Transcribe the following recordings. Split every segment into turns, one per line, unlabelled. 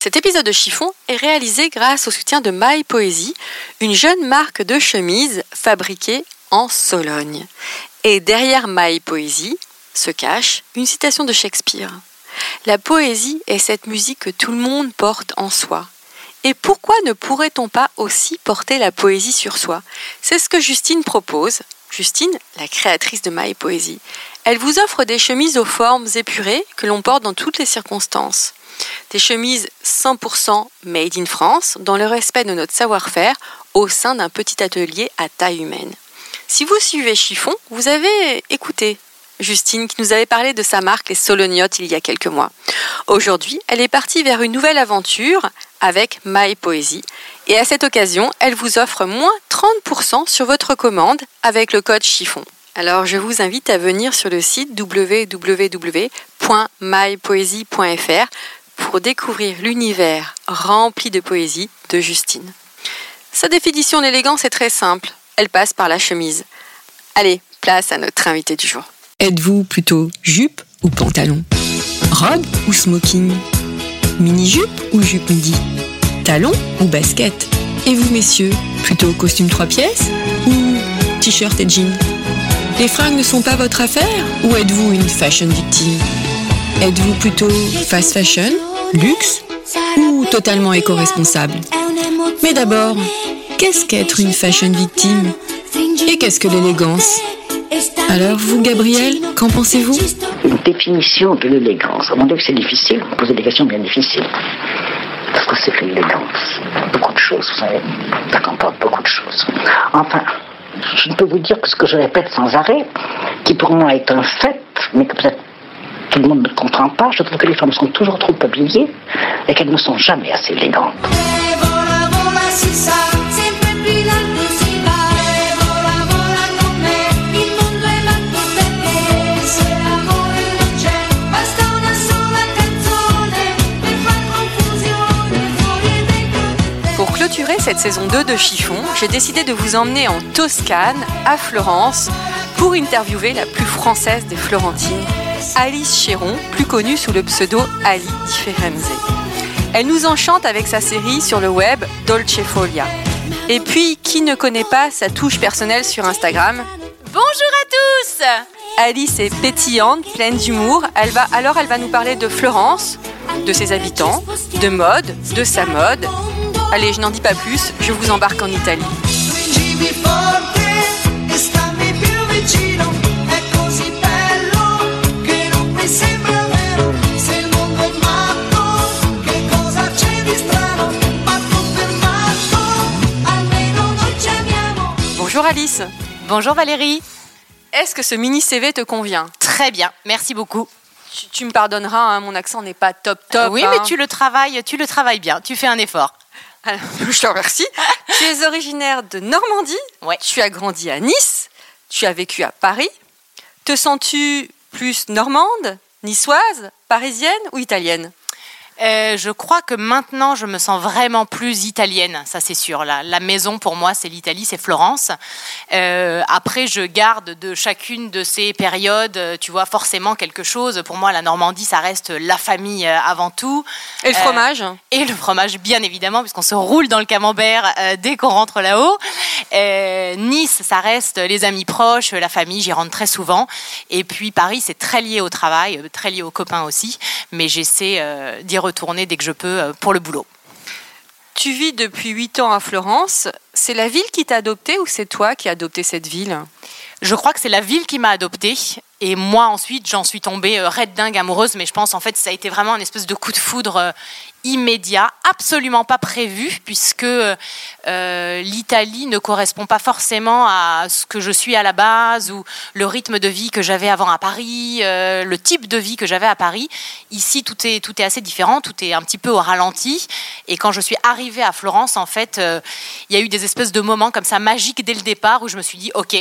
Cet épisode de Chiffon est réalisé grâce au soutien de My Poésie, une jeune marque de chemises fabriquée en Sologne. Et derrière My Poésie se cache une citation de Shakespeare. La poésie est cette musique que tout le monde porte en soi. Et pourquoi ne pourrait-on pas aussi porter la poésie sur soi? C'est ce que Justine propose. Justine, la créatrice de My Poésie. Elle vous offre des chemises aux formes épurées que l'on porte dans toutes les circonstances. Des chemises 100% made in France, dans le respect de notre savoir-faire, au sein d'un petit atelier à taille humaine. Si vous suivez Chiffon, vous avez écouté Justine qui nous avait parlé de sa marque Les Soloniotes il y a quelques mois. Aujourd'hui, elle est partie vers une nouvelle aventure avec My Poésie. Et à cette occasion, elle vous offre moins 30% sur votre commande avec le code chiffon. Alors je vous invite à venir sur le site www.mypoésie.fr pour découvrir l'univers rempli de poésie de Justine. Sa définition d'élégance est très simple. Elle passe par la chemise. Allez, place à notre invité du jour.
Êtes-vous plutôt jupe ou pantalon? Robe ou smoking? Mini-jupe ou jupe midi? Talon ou basket? Et vous messieurs, plutôt costume trois pièces ou t-shirt et jean Les fringues ne sont pas votre affaire ou êtes-vous une fashion victime? Êtes-vous plutôt fast fashion, luxe ou totalement éco-responsable Mais d'abord, qu'est-ce qu'être une fashion victime Et qu'est-ce que l'élégance? Alors vous, Gabriel, qu'en pensez-vous?
Une définition de l'élégance. Mon Dieu que c'est difficile, vous posez des questions bien difficiles. Parce que c'est que l'élégance Beaucoup de choses, vous savez. Ça comporte beaucoup de choses. Enfin, je ne peux vous dire que ce que je répète sans arrêt, qui pour moi est un fait, mais que peut-être tout le monde ne comprend pas, je trouve que les femmes sont toujours trop habillées et qu'elles ne sont jamais assez élégantes.
Pour clôturer cette saison 2 de Chiffon, j'ai décidé de vous emmener en Toscane, à Florence, pour interviewer la plus française des Florentines, Alice Chéron, plus connue sous le pseudo Ali Di Firenze. Elle nous enchante avec sa série sur le web Dolce Folia. Et puis, qui ne connaît pas sa touche personnelle sur Instagram? Bonjour à tous Alice est pétillante, pleine d'humour. Elle va, alors elle va nous parler de Florence, de ses habitants, de mode, de sa mode. Allez, je n'en dis pas plus, je vous embarque en Italie. Bonjour
Valérie.
Est-ce que ce mini CV te convient?
Très bien, merci beaucoup.
tu, tu me pardonneras, hein, mon accent n'est pas top top.
oui,
hein.
mais tu le travailles, tu le travailles bien. Tu fais un effort.
Alors, je te remercie. tu es originaire de Normandie.
Ouais.
Tu as grandi à Nice. Tu as vécu à Paris. Te sens-tu plus normande, niçoise, parisienne ou italienne?
Euh, je crois que maintenant, je me sens vraiment plus italienne, ça c'est sûr. La, la maison pour moi, c'est l'Italie, c'est Florence. Euh, après, je garde de chacune de ces périodes, euh, tu vois, forcément quelque chose. Pour moi, la Normandie, ça reste la famille avant tout.
Et le
Euh,
fromage
Et le fromage, bien évidemment, puisqu'on se roule dans le camembert dès qu'on rentre là-haut. Nice, ça reste les amis proches, la famille, j'y rentre très souvent. Et puis Paris, c'est très lié au travail, très lié aux copains aussi. Mais j'essaie d'y retourner dès que je peux euh, pour le boulot.
Tu vis depuis 8 ans à Florence. C'est la ville qui t'a adopté ou c'est toi qui as adopté cette ville?
Je crois que c'est la ville qui m'a adoptée. Et moi, ensuite, j'en suis tombée euh, raide dingue amoureuse. Mais je pense, en fait, ça a été vraiment un espèce de coup de foudre euh, immédiat, absolument pas prévu, puisque euh, l'Italie ne correspond pas forcément à ce que je suis à la base ou le rythme de vie que j'avais avant à Paris, le type de vie que j'avais à Paris. Ici, tout est, tout est assez différent, tout est un petit peu au ralenti. Et quand je suis arrivée à Florence, en fait, il y a eu des espèces de moments comme ça magiques dès le départ où je me suis dit, OK,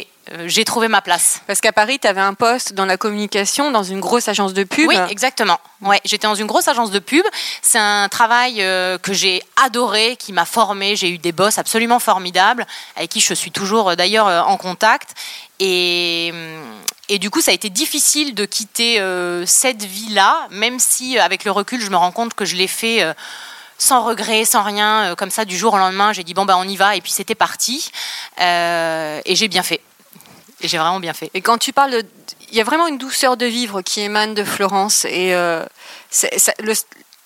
j'ai trouvé ma place.
Parce qu'à Paris, tu avais un poste dans la communication, dans une grosse agence de pub.
Oui, exactement. Ouais, j'étais dans une grosse agence de pub. C'est un travail euh, que j'ai adoré, qui m'a formé. J'ai eu des boss absolument formidables, avec qui je suis toujours euh, d'ailleurs euh, en contact. Et, et du coup, ça a été difficile de quitter euh, cette vie-là, même si, euh, avec le recul, je me rends compte que je l'ai fait. euh, sans regret, sans rien, euh, comme ça, du jour au lendemain, j'ai dit bon, bah, on y va, et puis c'était parti. Euh, et j'ai bien fait. Et j'ai vraiment bien fait.
Et quand tu parles de. Il y a vraiment une douceur de vivre qui émane de Florence. Et euh,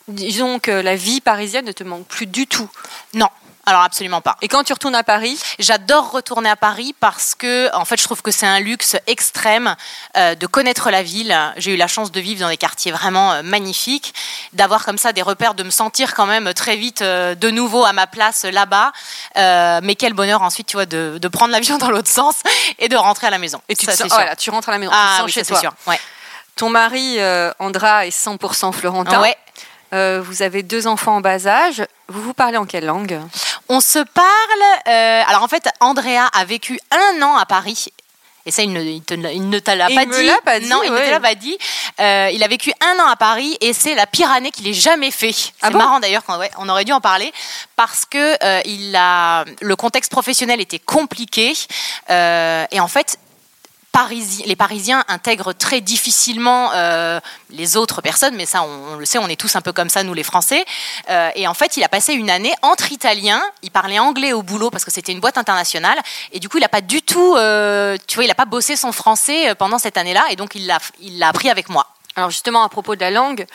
disons que la vie parisienne ne te manque plus du tout.
Non, alors absolument pas.
Et quand tu retournes à Paris,
J'adore retourner à Paris parce que, en fait, je trouve que c'est un luxe extrême euh, de connaître la ville. J'ai eu la chance de vivre dans des quartiers vraiment euh, magnifiques, d'avoir comme ça des repères, de me sentir quand même très vite euh, de nouveau à ma place là-bas. Mais quel bonheur ensuite, tu vois, de, de prendre l'avion dans l'autre sens et de rentrer à la maison.
et tu,
Ça,
te
c'est
sens-
sûr.
voilà, tu rentres à la maison, tu te
Ah
sens
oui,
chez
ça,
toi.
sûr. Ouais.
Ton mari, Andra, est 100% florentin.
Ouais.
Euh, vous avez deux enfants en bas âge. Vous vous parlez en quelle langue
On se parle. euh, alors en fait, Andrea a vécu un an à Paris. Et ça, il ne, il te- il ne te l'a pas dit.
l'a pas dit,
Non, il ne te l'a pas dit. Euh, il a vécu un an à Paris et c'est la pire année qu'il ait jamais fait. C'est
Ah bon
marrant d'ailleurs, ouais, on aurait dû en parler parce que il a, le contexte professionnel était compliqué et en fait. Les Parisiens intègrent très difficilement euh, les autres personnes, mais ça, on, le sait, on est tous un peu comme ça, nous les Français. Euh, et en fait, il a passé une année entre Italiens. Il parlait anglais au boulot parce que c'était une boîte internationale. Et du coup, il n'a pas du tout, euh, tu vois, il n'a pas bossé son français pendant cette année-là. Et donc, il l'a appris avec moi.
Alors justement, à propos de la langue,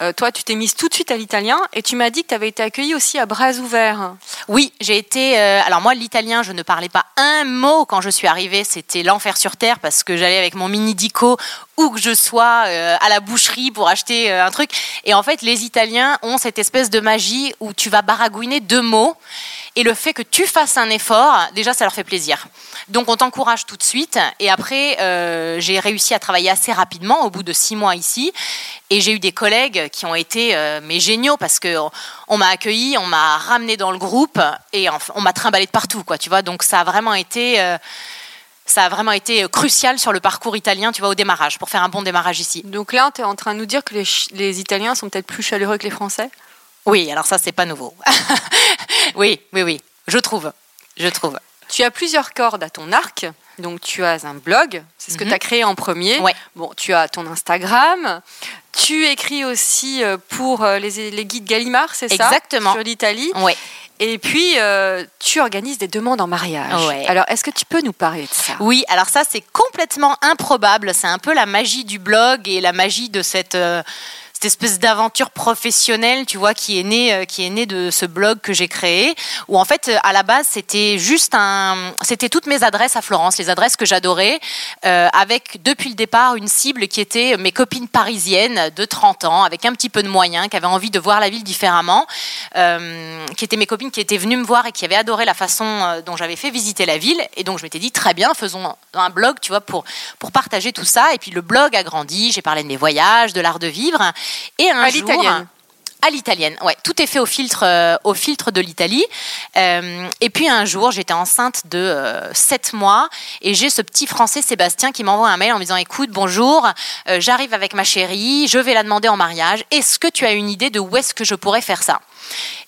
euh, toi, tu t'es mise tout de suite à l'italien et tu m'as dit que tu avais été accueillie aussi à bras ouverts.
Oui, j'ai été. euh, alors moi, l'italien, je ne parlais pas un mot quand je suis arrivée. C'était l'enfer sur terre parce que j'allais avec mon mini dico où que je sois euh, à la boucherie pour acheter un truc. Et en fait, les Italiens ont cette espèce de magie où tu vas baragouiner deux mots. Et le fait que tu fasses un effort, déjà, ça leur fait plaisir. Donc, on t'encourage tout de suite. Et après, euh, j'ai réussi à travailler assez rapidement, au bout de six mois ici. Et j'ai eu des collègues qui ont été euh, mais géniaux parce que on m'a accueilli, on m'a ramené dans le groupe et on m'a trimballé de partout, quoi. Tu vois, donc ça a vraiment été. euh, ça a vraiment été crucial sur le parcours italien, tu vois, au démarrage, pour faire un bon démarrage ici.
Donc là, tu es en train de nous dire que les, les Italiens sont peut-être plus chaleureux que les Français?
Oui, alors ça, c'est pas nouveau. oui, oui, oui, je trouve. Je trouve.
Tu as plusieurs cordes à ton arc. Donc tu as un blog, c'est ce que
Mhm.
tu as créé en premier.
Ouais.
Bon, tu as ton Instagram. Tu écris aussi euh, pour euh, les, les guides Gallimard, c'est ça?
Exactement.
Sur l'Italie.
Ouais.
Et puis, euh, tu organises des demandes en mariage.
Ouais.
Alors, est-ce que tu peux nous parler de ça?
Oui, alors ça, c'est complètement improbable. C'est un peu la magie du blog et la magie de cette. euh, cette espèce d'aventure professionnelle, tu vois, qui est née, euh, qui est née de ce blog que j'ai créé, où en fait, euh, à la base, c'était juste un, c'était toutes mes adresses à Florence, les adresses que j'adorais, euh, avec depuis le départ une cible qui était mes copines parisiennes de 30 ans, avec un petit peu de moyens, qui avaient envie de voir la ville différemment, qui étaient mes copines qui étaient venues me voir et qui avaient adoré la façon dont j'avais fait visiter la ville, et donc je m'étais dit très bien, faisons un blog, tu vois, pour pour partager tout ça, et puis le blog a grandi, j'ai parlé de mes voyages, de l'art de vivre, et un
À
jour,
l'italienne.
à l'italienne, ouais. Tout est fait au filtre, euh, au filtre de l'Italie. Euh, et puis un jour, j'étais enceinte de 7 mois et j'ai ce petit Français Sébastien qui m'envoie un mail en me disant "Écoute, bonjour, euh, j'arrive avec ma chérie, je vais la demander en mariage. Est-ce que tu as une idée de où est-ce que je pourrais faire ça?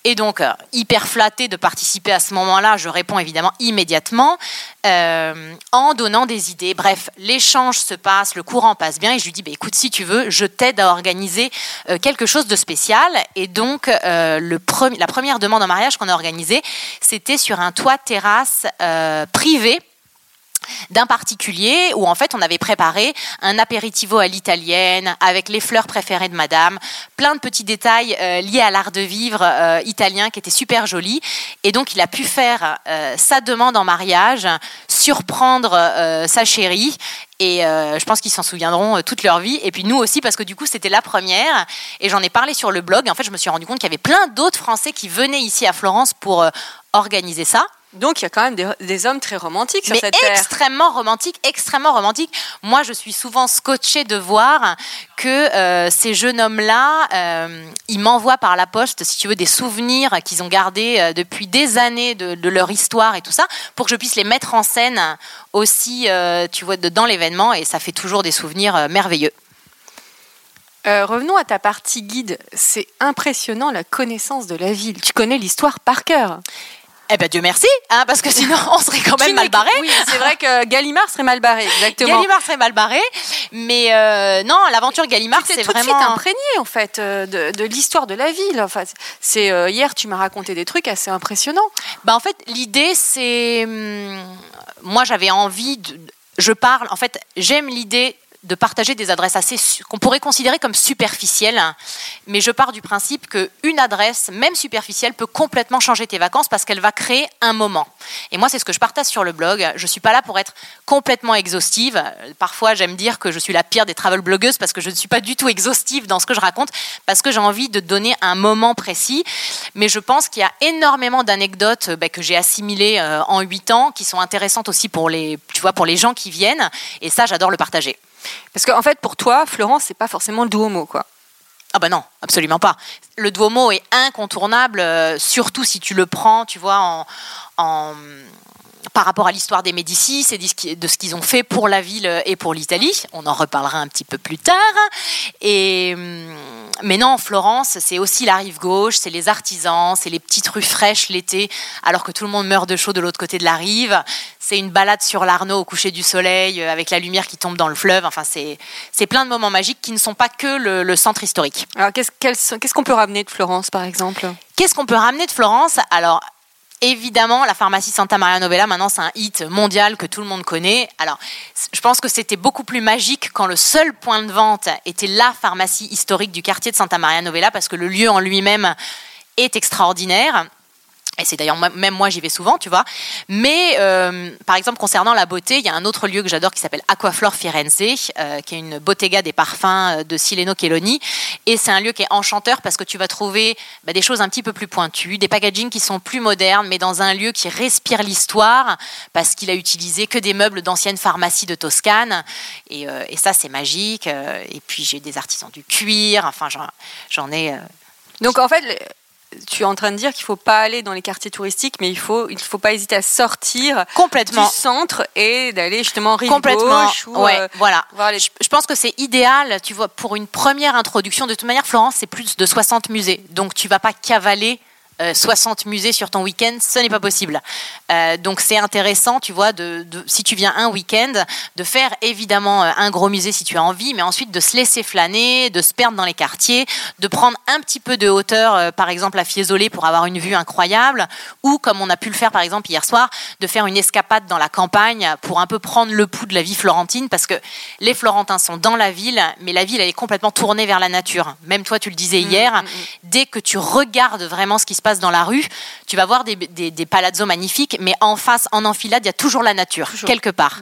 Et donc, euh, hyper flattée de participer à ce moment-là, je réponds évidemment immédiatement euh, en donnant des idées. Bref, l'échange se passe, le courant passe bien et je lui dis bah, écoute, si tu veux, je t'aide à organiser euh, quelque chose de spécial. Et donc, la première demande en mariage qu'on a organisée, c'était sur un toit terrasse privé d'un particulier où en fait on avait préparé un aperitivo à l'italienne avec les fleurs préférées de madame, plein de petits détails euh, liés à l'art de vivre euh, italien qui étaient super jolis et donc il a pu faire euh, sa demande en mariage, surprendre sa chérie et je pense qu'ils s'en souviendront toute leur vie. Et puis nous aussi, parce que du coup, c'était la première. Et j'en ai parlé sur le blog. En fait, je me suis rendu compte qu'il y avait plein d'autres Français qui venaient ici à Florence pour organiser ça.
Donc il y a quand même des, des hommes très romantiques sur
Mais
cette terre.
extrêmement romantique, extrêmement romantique. Moi, je suis souvent scotchée de voir que euh, ces jeunes hommes-là, euh, ils m'envoient par la poste, si tu veux, des souvenirs qu'ils ont gardés euh, depuis des années de, de leur histoire et tout ça, pour que je puisse les mettre en scène aussi, tu vois, de- dans l'événement. Et ça fait toujours des souvenirs merveilleux.
Euh, revenons à ta partie guide. C'est impressionnant la connaissance de la ville. Tu connais l'histoire par cœur.
Eh ben Dieu merci, hein, parce que sinon on serait quand même
Tu
mal barré.
Oui, c'est vrai que Gallimard serait mal barré, exactement.
Gallimard serait mal barré, mais euh, non, l'aventure Gallimard,
Tu
c'est vraiment.
suite imprégné en fait euh, de, de l'histoire de la ville. Enfin, c'est euh, hier tu m'as raconté des trucs assez impressionnants.
Bah, en fait, l'idée, c'est. hum, Moi, j'avais envie. De... Je parle. En fait, j'aime l'idée de partager des adresses assez qu'on pourrait considérer comme superficielles, mais je pars du principe que une adresse, même superficielle, peut complètement changer tes vacances parce qu'elle va créer un moment. Et moi, c'est ce que je partage sur le blog. Je suis pas là pour être complètement exhaustive. Parfois, j'aime dire que je suis la pire des travel blogueuses parce que je ne suis pas du tout exhaustive dans ce que je raconte, parce que j'ai envie de donner un moment précis. Mais je pense qu'il y a énormément d'anecdotes bah, que j'ai assimilées euh, en huit ans, qui sont intéressantes aussi pour les, tu vois, pour les gens qui viennent. Et ça, j'adore le partager.
Parce qu'en fait, pour toi, Florence, c'est pas forcément le Duomo, quoi.
Ah bah non, absolument pas. Le Duomo est incontournable, euh, surtout si tu le prends, tu vois, en, en- par rapport à l'histoire des Médicis et de ce qu'ils ont fait pour la ville et pour l'Italie. On en reparlera un petit peu plus tard. Et, hum, mais non, Florence, c'est aussi la rive gauche, c'est les artisans, c'est les petites rues fraîches l'été, alors que tout le monde meurt de chaud de l'autre côté de la rive. C'est une balade sur l'Arnaud au coucher du soleil, euh, avec la lumière qui tombe dans le fleuve. Enfin, c'est plein de moments magiques qui ne sont pas que le- le centre historique.
Alors, qu'est-ce qu'on peut ramener de Florence, par exemple?
Qu'est-ce qu'on peut ramener de Florence? Alors, évidemment, la pharmacie Santa Maria Novella, maintenant, c'est un hit mondial que tout le monde connaît. Alors, je pense que c'était beaucoup plus magique quand le seul point de vente était la pharmacie historique du quartier de Santa Maria Novella, parce que le lieu en lui-même est extraordinaire. Et c'est d'ailleurs, même moi, j'y vais souvent, tu vois. Mais, euh, par exemple, concernant la beauté, il y a un autre lieu que j'adore qui s'appelle Aquaflore Firenze, euh, qui est une bottega des parfums euh, de Sileno Cheloni. Et c'est un lieu qui est enchanteur parce que tu vas trouver bah, des choses un petit peu plus pointues, des packagings qui sont plus modernes, mais dans un lieu qui respire l'histoire, parce qu'il a utilisé que des meubles d'anciennes pharmacies de Toscane. Et, ça, c'est magique. Et puis, j'ai des artisans du cuir. Enfin, j'en- ai.
Donc, en fait, tu es en train de dire qu'il faut pas aller dans les quartiers touristiques, mais il faut, il faut pas hésiter à sortir
complètement.
du centre et d'aller justement rive
complètement.
gauche ou,
ouais,
euh,
voilà.
les-
Je, je pense que c'est idéal, tu vois, pour une première introduction. De toute manière, Florence, c'est plus de 60 musées. Donc, tu vas pas cavaler euh, 60 musées sur ton week-end, ce n'est pas possible. Euh, donc, c'est intéressant, tu vois, de, de- si tu viens un week-end, de faire évidemment euh, un gros musée si tu as envie, mais ensuite de se laisser flâner, de se perdre dans les quartiers, de prendre un petit peu de hauteur, euh, par exemple à Fiesole pour avoir une vue incroyable, ou comme on a pu le faire par exemple hier soir, de faire une escapade dans la campagne pour un peu prendre le pouls de la vie florentine, parce que les Florentins sont dans la ville, mais la ville elle est complètement tournée vers la nature. Même toi tu le disais hier, dès que tu regardes vraiment ce qui se passe dans la rue, tu vas voir des, des, des palazzos magnifiques, mais en face, en enfilade, il y a toujours la nature, quelque part.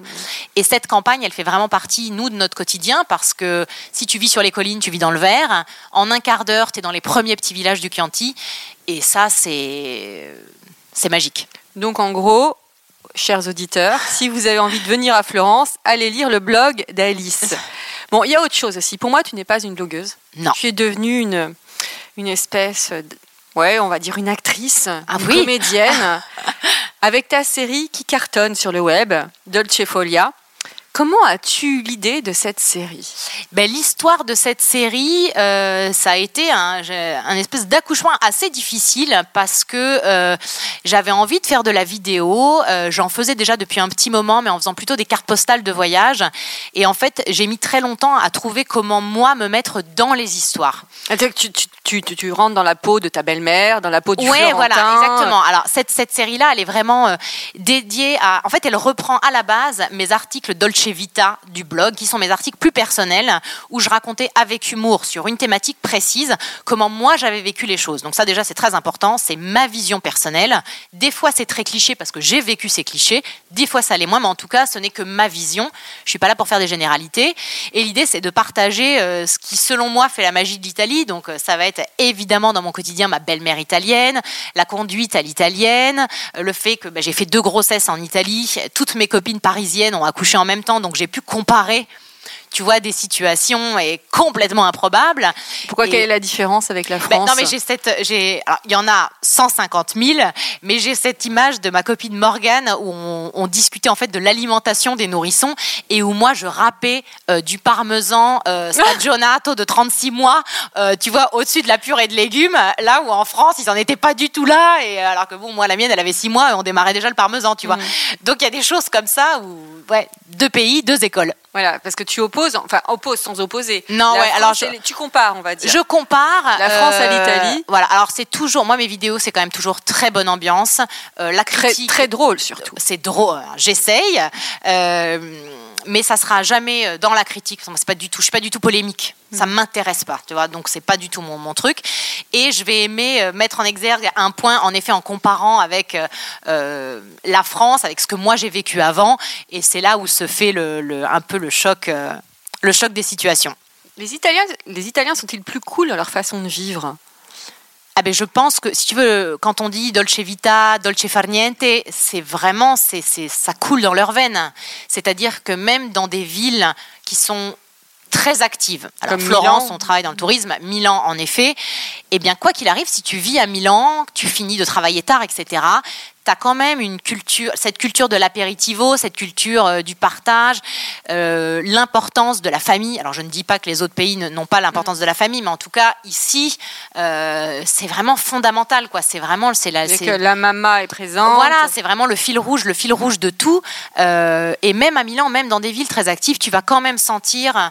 Et cette campagne, elle fait vraiment partie, nous, de notre quotidien, parce que si tu vis sur les collines, tu vis dans le vert. En un quart d'heure, tu es dans les premiers petits villages du Chianti. Et ça, c'est magique.
Donc, en gros, chers auditeurs, si vous avez envie de venir à Florence, allez lire le blog d'Alice. Bon, il y a autre chose aussi. Pour moi, tu n'es pas une blogueuse.
Non.
Tu es devenue une, une espèce, ouais, on va dire une actrice,
Ah
une
oui.
comédienne, avec ta série qui cartonne sur le web, Dolce Folia. Comment as-tu eu l'idée de cette série?
Ben, L'histoire de cette série, euh, ça a été un, un espèce d'accouchement assez difficile parce que euh, j'avais envie de faire de la vidéo. euh, J'en faisais déjà depuis un petit moment, mais en faisant plutôt des cartes postales de voyage. Et en fait, j'ai mis très longtemps à trouver comment moi me mettre dans les histoires.
Que tu, tu, tu, tu- rentres dans la peau de ta belle-mère, dans la peau du
Ouais,
Florentin.
voilà, exactement. Alors cette cette série là, elle est vraiment dédiée à. En fait, elle reprend à la base mes articles Dolce Vita du blog, qui sont mes articles plus personnels, où je racontais avec humour sur une thématique précise comment moi j'avais vécu les choses. Donc ça déjà c'est très important, c'est ma vision personnelle. Des fois c'est très cliché parce que j'ai vécu ces clichés. Des fois ça l'est moins, mais en tout cas ce n'est que ma vision. Je suis pas là pour faire des généralités. Et l'idée c'est de partager euh, ce qui selon moi fait la magie de l'Italie. Donc euh, ça va être évidemment dans mon quotidien ma belle-mère italienne, la conduite à l'italienne, euh, le fait que bah, j'ai fait deux grossesses en Italie, toutes mes copines parisiennes ont accouché en même temps, donc j'ai pu comparer. Tu vois des situations et complètement improbables.
Pourquoi
Et-
quelle est la différence avec la
ben,
France
non, mais j'ai cette, j'ai, il y en a 150 000, mais j'ai cette image de ma copine Morgane où on, on discutait en fait de l'alimentation des nourrissons et où moi je râpais euh, du parmesan euh, stagionato de 36 mois, euh, tu vois, au-dessus de la purée de légumes, là où en France ils en étaient pas du tout là, et alors que bon, moi la mienne elle avait 6 mois et on démarrait déjà le parmesan, tu vois. Donc il y a des choses comme ça où, ouais, deux pays, deux écoles.
Voilà, parce que tu opposes, enfin opposes sans opposer.
Non,
La
ouais,
France
alors je-
tu compares, on va dire.
Je compare
La France à l'Italie.
Voilà, alors c'est toujours, moi mes vidéos c'est quand même toujours très bonne ambiance. Euh, la critique,
très drôle surtout.
c'est drôle. J'essaye, euh, mais ça sera jamais euh, dans la critique. Moi, C'est pas du tout, je suis pas du tout polémique.
Mm.
Ça m'intéresse pas, tu vois. Donc c'est pas du tout mon, mon truc. Et je vais aimer euh, mettre en exergue un point, en effet, en comparant avec euh, euh, la France, avec ce que moi j'ai vécu avant. Et c'est là où se fait le, le- un peu le choc, euh, le choc des situations.
Les Italiens, les Italiens sont-ils plus cool dans leur façon de vivre?
Ah ben je pense que si tu veux, quand on dit dolce vita, dolce far niente, c'est vraiment, c'est, c'est, ça coule dans leurs veines. C'est-à-dire que même dans des villes qui sont très actives, alors
Comme
Florence,
Milan.
on travaille dans le tourisme, Milan en effet, eh bien quoi qu'il arrive, si tu vis à Milan, que tu finis de travailler tard, etc., tu as quand même une culture, cette culture de l'apéritivo, cette culture euh, du partage, euh, l'importance de la famille. Alors je ne dis pas que les autres pays n'ont pas l'importance de la famille, mais en tout cas ici, euh, c'est vraiment fondamental, quoi. C'est vraiment, c'est la, c'est-
que la maman est présente.
voilà, c'est vraiment le fil rouge, le fil rouge de tout. Et même à Milan, même dans des villes très actives, tu vas quand même sentir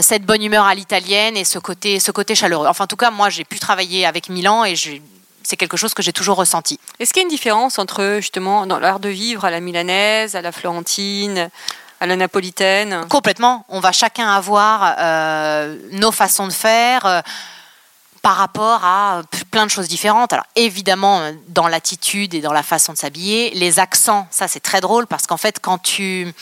cette bonne humeur à l'italienne et ce côté, ce côté chaleureux. Enfin, en tout cas, moi, j'ai pu travailler avec Milan et je- c'est quelque chose que j'ai toujours ressenti.
Est-ce qu'il y a une différence entre justement dans l'art de vivre à la milanaise, à la florentine, à la napolitaine?
Complètement. On va chacun avoir euh, nos façons de faire. euh, par rapport à p- plein de choses différentes. Alors évidemment, euh, dans l'attitude et dans la façon de s'habiller, les accents, ça c'est très drôle parce qu'en fait, quand tu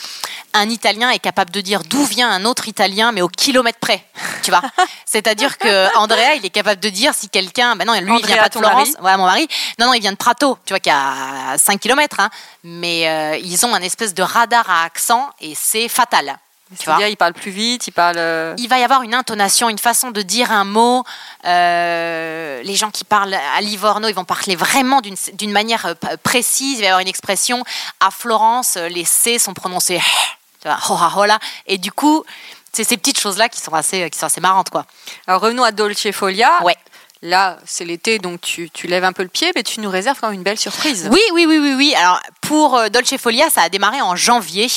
un Italien est capable de dire d'où vient un autre Italien, mais au kilomètre près, tu vois. C'est-à-dire que Andrea, il est capable de dire si quelqu'un, ben non, lui il
Andrea,
vient pas de Florence, voilà mon mari, non non, il vient de Prato, tu vois, qui a 5 kilomètres, hein. mais euh, ils ont un espèce de radar à accent et c'est fatal. Tu vois
C'est-à-dire, il parle plus vite, il parle. euh,
il va y avoir une intonation, une façon de dire un mot. Euh, les gens qui parlent à Livorno, ils vont parler vraiment d'une manière précise. Il va y avoir une expression. À Florence, les C sont prononcés tu vois, hola, hola. Et du coup, c'est ces petites choses-là qui sont assez, qui sont assez marrantes, quoi.
Alors revenons à Dolce Folia.
Ouais.
Là, c'est l'été, donc tu, tu lèves un peu le pied, mais tu nous réserves quand même une belle surprise.
Oui, oui, oui, oui, oui. Alors pour euh, Dolce Folia, ça a démarré en janvier.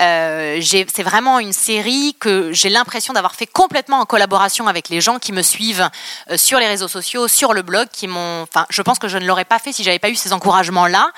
Euh, c'est vraiment une série que j'ai l'impression d'avoir fait complètement en collaboration avec les gens qui me suivent euh, sur les réseaux sociaux, sur le blog, qui m'ont. Enfin, je pense que je ne l'aurais pas fait si j'avais pas eu ces encouragements-là.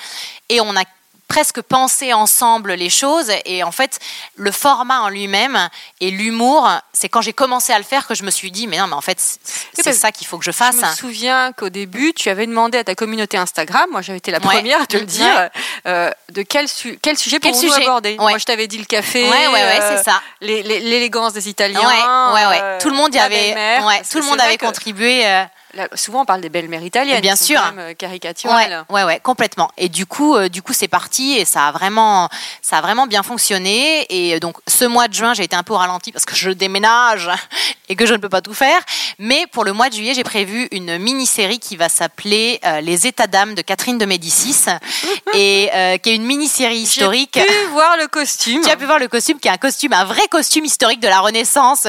Et on a presque pensé ensemble les choses et en fait le format en lui-même et l'humour c'est quand j'ai commencé à le faire que je me suis dit mais non mais en fait c'est- ça qu'il faut que je fasse
Je me souviens qu'au début, tu avais demandé à ta communauté Instagram, moi j'avais été la
Ouais.
première à te le
Ouais.
dire, euh, de quel, su- quel sujet
Quel sujet
aborder.
Ouais.
Moi je t'avais dit le café,
ouais ouais ouais
euh, l'élégance des Italiens.
Ouais, ouais, ouais.
euh,
tout le monde y
la
avait, ouais, tout le monde avait
que
contribué. euh,
là, souvent on parle des belles-mères italiennes.
Bien sûr.
quand même, euh, caricaturales.
Ouais, ouais, ouais, complètement. Et du coup, euh, du coup, c'est parti et ça a vraiment, ça a vraiment bien fonctionné. Et donc, ce mois de juin, j'ai été un peu au ralenti parce que je déménage et que je ne peux pas tout faire. Mais pour le mois de juillet, j'ai prévu une mini-série qui va s'appeler euh, Les États d'âme de Catherine de Médicis et euh, qui est une mini-série historique.
J'ai pu voir le costume.
Tu as pu voir le costume, qui est un costume, un vrai costume historique de la Renaissance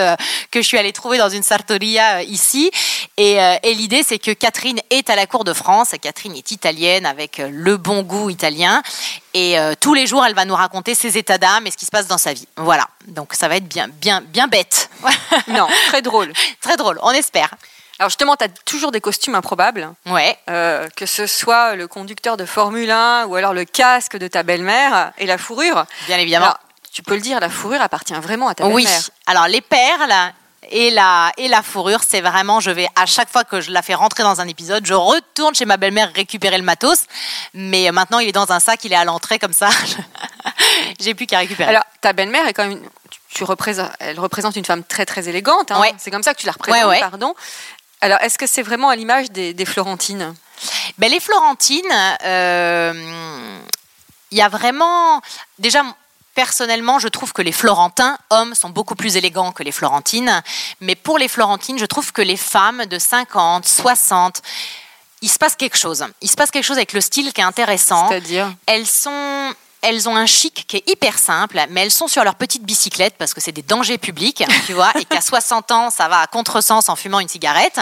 que je suis allée trouver dans une sartoria ici. Et, et l'idée, c'est que Catherine est à la cour de France. Catherine est italienne avec euh, le bon goût italien. Et euh, tous les jours, elle va nous raconter ses états d'âme et ce qui se passe dans sa vie. Voilà. Donc ça va être bien, bien, bien bête.
Non, très drôle.
Très drôle. On espère.
Alors justement, tu as toujours des costumes improbables.
Ouais.
Euh, que ce soit le conducteur de Formule 1 ou alors le casque de ta belle-mère et la fourrure.
Bien évidemment.
Alors, tu peux le dire, la fourrure appartient vraiment à ta
Oui.
belle-mère.
Alors les perles et la, et la fourrure, c'est vraiment, je vais à chaque fois que je la fais rentrer dans un épisode, je retourne chez ma belle-mère récupérer le matos. Mais maintenant, il est dans un sac, il est à l'entrée comme ça. J'ai plus qu'à récupérer.
Alors, ta belle-mère est quand même, une- tu, tu représentes, elle représente une femme très très élégante. hein.
Ouais.
C'est comme ça que tu la représentes,
Ouais, ouais.
pardon. Alors, est-ce que c'est vraiment à l'image des, des Florentines?
Ben, les Florentines, euh, il y a vraiment. Déjà, personnellement, je trouve que les Florentins, hommes, sont beaucoup plus élégants que les Florentines. Mais pour les Florentines, je trouve que les femmes de 50, 60, il se passe quelque chose. Il se passe quelque chose avec le style qui est intéressant.
C'est-à-dire
Elles sont. Elles ont un chic qui est hyper simple, mais elles sont sur leur petite bicyclette parce que c'est des dangers publics, tu vois, et qu'à 60 ans, ça va à contresens en fumant une cigarette.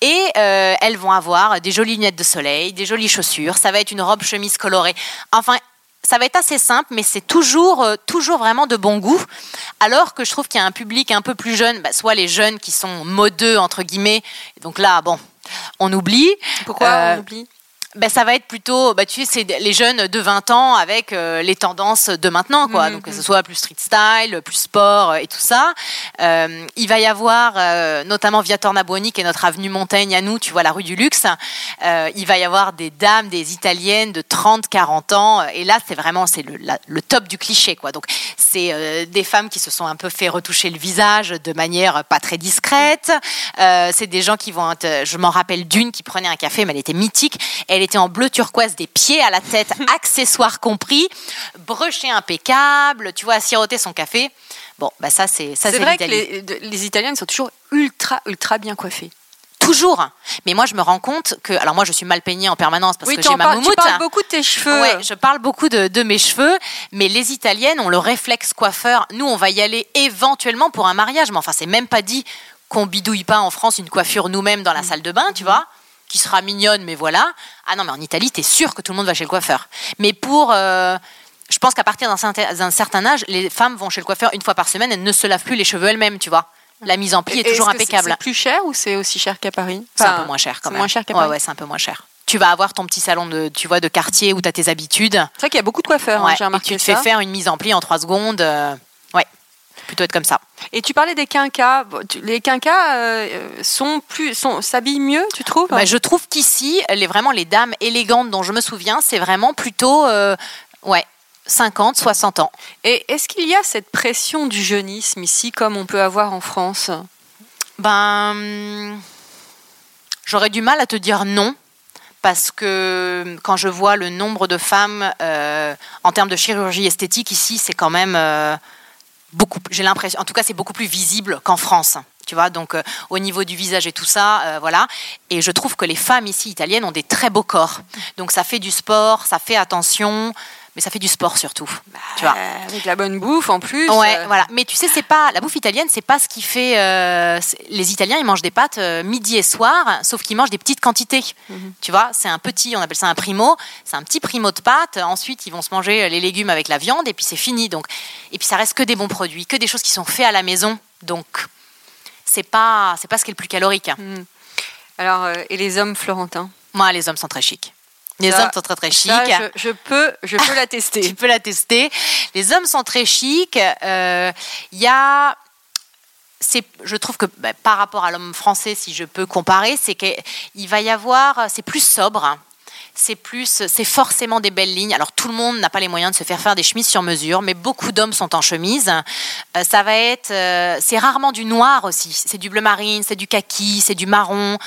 Et euh, elles vont avoir des jolies lunettes de soleil, des jolies chaussures, ça va être une robe chemise colorée. Enfin, ça va être assez simple, mais c'est toujours, euh, toujours vraiment de bon goût. Alors que je trouve qu'il y a un public un peu plus jeune, bah, soit les jeunes qui sont modeux, entre guillemets. Donc là, bon, on oublie.
Pourquoi
Euh,
on oublie?
Ben, ça va être plutôt, bah, tu sais, c'est les jeunes de 20 ans avec euh, les tendances de maintenant, quoi.
Mhm,
Donc, que ce soit plus street style, plus sport euh, et tout ça. Euh, il va y avoir, notamment via Tornabuoni, qui est notre avenue Montaigne à nous, tu vois, la rue du Luxe. il va y avoir des dames, des italiennes de 30, 40 ans. Et là, c'est vraiment, c'est le, la- le top du cliché, quoi. Donc, c'est des femmes qui se sont un peu fait retoucher le visage de manière pas très discrète. C'est des gens qui vont être, je m'en rappelle d'une qui prenait un café, mais elle était mythique. Elle était en bleu turquoise des pieds à la tête, accessoires compris, brochée impeccable, tu vois, siroter son café. Bon, bah ça c'est ça
C'est vrai que les, Italiennes sont toujours ultra, ultra bien coiffées.
Toujours. Mais moi je me rends compte que, alors moi je suis mal peignée en permanence parce
oui,
que j'ai ma
parles, tu
moumoute.
parles beaucoup de tes cheveux.
Ouais, je parle beaucoup de, de mes cheveux, mais les Italiennes ont le réflexe coiffeur. Nous, on va y aller éventuellement pour un mariage, mais enfin, c'est même pas dit qu'on bidouille pas en France une coiffure nous-mêmes dans la salle de bain, tu vois, qui sera mignonne, mais voilà. Ah non, mais en Italie, t'es sûr que tout le monde va chez le coiffeur. Mais pour. euh, je pense qu'à partir d'un certain- âge, les femmes vont chez le coiffeur une fois par semaine, elles ne se lavent plus les cheveux elles-mêmes, tu vois. La mise en pli est toujours impeccable.
C'est plus cher ou c'est aussi cher qu'à Paris
C'est un peu moins cher quand
c'est
même.
moins cher qu'à
ouais,
Paris.
ouais, c'est un peu moins cher. Tu vas avoir ton petit salon de, tu vois, de quartier où tu as tes habitudes.
C'est vrai qu'il y a beaucoup de coiffeurs, hein,
Ouais, et tu te
ça.
fais faire une mise en pli en trois secondes. euh, ouais, plutôt être comme ça.
Et tu parlais des quinquas. Les quinquas euh, sont plus, sont, s'habillent mieux, tu trouves?
Bah, je trouve qu'ici, les, vraiment les dames élégantes dont je me souviens, c'est vraiment plutôt euh, ouais, 50, 60 ans.
Et est-ce qu'il y a cette pression du jeunisme ici, comme on peut avoir en France?
Ben, j'aurais du mal à te dire non. Parce que quand je vois le nombre de femmes euh, en termes de chirurgie esthétique ici, c'est quand même euh, beaucoup. J'ai l'impression, en tout cas, c'est beaucoup plus visible qu'en France. Tu vois, donc euh, au niveau du visage et tout ça, euh, voilà. Et je trouve que les femmes ici italiennes ont des très beaux corps. Donc ça fait du sport, ça fait attention, mais ça fait du sport surtout. Tu vois.
Avec la bonne bouffe en plus.
Ouais,
euh,
voilà. Mais tu sais, c'est pas la bouffe italienne, c'est pas ce qui fait. euh, les Italiens, ils mangent des pâtes euh, midi et soir, sauf qu'ils mangent des petites quantités. Tu vois, c'est un petit, on appelle ça un primo. C'est un petit primo de pâtes. Ensuite, ils vont se manger les légumes avec la viande, et puis c'est fini. Donc, et puis ça reste que des bons produits, que des choses qui sont faites à la maison. Donc, c'est pas, c'est pas ce qui est le plus calorique.
Alors, euh, et les hommes florentins
Moi, les hommes sont très chics. Les
Ça-
hommes sont très très chics.
Je, je peux, je peux
tu
l'attester.
peux la tester. Les hommes sont très chics. Euh, Il y a. C'est, je trouve que bah, par rapport à l'homme français, si je peux comparer, c'est qu'il va y avoir, c'est plus sobre, c'est plus, c'est forcément des belles lignes. Alors tout le monde n'a pas les moyens de se faire faire des chemises sur mesure, mais beaucoup d'hommes sont en chemise. Euh, ça va être, euh, c'est rarement du noir aussi. C'est du bleu marine, c'est du kaki, c'est du marron.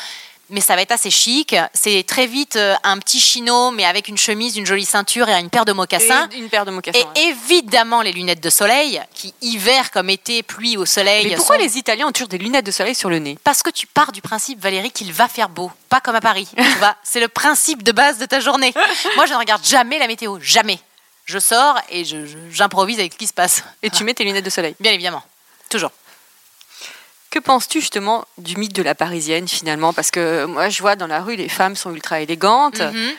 Mais ça va être assez chic. C'est très vite euh, un petit chino, mais avec une chemise, une jolie ceinture et une paire de mocassins.
Et une paire de mocassins.
Et
ouais.
évidemment les lunettes de soleil, qui hiver comme été, pluie au soleil.
Mais pourquoi
sont-
les Italiens ont toujours des lunettes de soleil sur le nez?
Parce que tu pars du principe, Valérie, qu'il va faire beau, pas comme à Paris. c'est le principe de base de ta journée. Moi, je ne regarde jamais la météo, jamais. Je sors et je- je- j'improvise avec ce qui se passe.
Et tu mets tes lunettes de soleil?
Bien évidemment, toujours.
Que penses-tu justement du mythe de la parisienne finalement? Parce que moi je vois dans la rue les femmes sont ultra élégantes.
Mhm.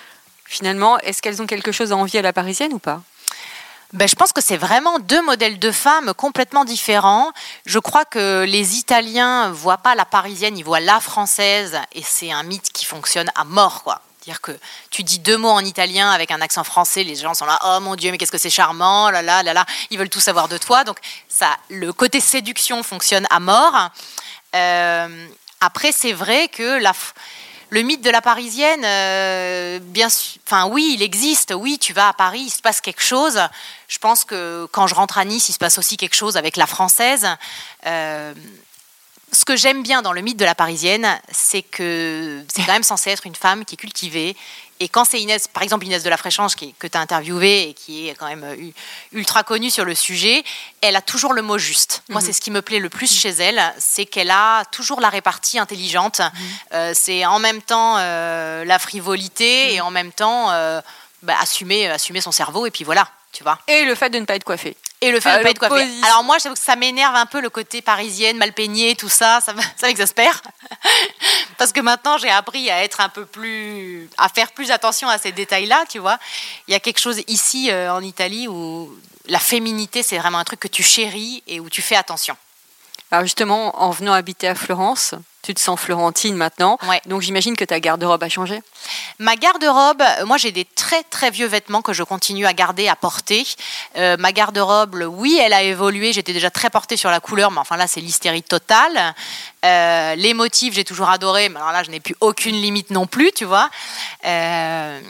Finalement, est-ce qu'elles ont quelque chose à envier à la parisienne ou pas?
Ben, je pense que c'est vraiment deux modèles de femmes complètement différents. Je crois que les Italiens voient pas la parisienne, ils voient la française, et c'est un mythe qui fonctionne à mort, quoi. Dire que tu dis deux mots en italien avec un accent français, les gens sont là, oh mon dieu, mais qu'est-ce que c'est charmant, là là là là, ils veulent tout savoir de toi. Donc ça, le côté séduction fonctionne à mort. Euh, après, c'est vrai que le mythe de la parisienne, euh, bien enfin oui, il existe. Oui, tu vas à Paris, il se passe quelque chose. Je pense que quand je rentre à Nice, il se passe aussi quelque chose avec la française. Euh, ce que j'aime bien dans le mythe de la parisienne, c'est que c'est quand même censé être une femme qui est cultivée. Et quand c'est Inès, par exemple Inès de la Fréchange, qui, que tu as interviewée et qui est quand même euh, ultra connue sur le sujet, elle a toujours le mot juste. Moi, c'est ce qui me plaît le plus chez elle, c'est qu'elle a toujours la répartie intelligente. Euh, c'est en même temps euh, la frivolité et en même temps euh, bah, assumer, assumer son cerveau. Et puis voilà, tu vois.
Et le fait de ne pas être coiffée.
Et le fait de pas être coiffée. Alors moi, j'avoue que ça m'énerve un peu le côté parisienne, mal peignée, tout ça, ça m'exaspère. Parce que maintenant, j'ai appris à être un peu plus, à faire plus attention à ces détails-là, tu vois. Il y a quelque chose ici euh, en Italie où la féminité, c'est vraiment un truc que tu chéris et où tu fais attention.
Alors justement, en venant habiter à Florence, tu te sens florentine maintenant.
Ouais.
Donc j'imagine que ta garde-robe a changé.
Ma garde-robe, euh, moi j'ai des très très vieux vêtements que je continue à garder, à porter. Euh, ma garde-robe, oui, elle a évolué. J'étais déjà très portée sur la couleur, mais enfin là c'est l'hystérie totale. Euh, les motifs, j'ai toujours adoré, mais alors là je n'ai plus aucune limite non plus, tu vois. Euh,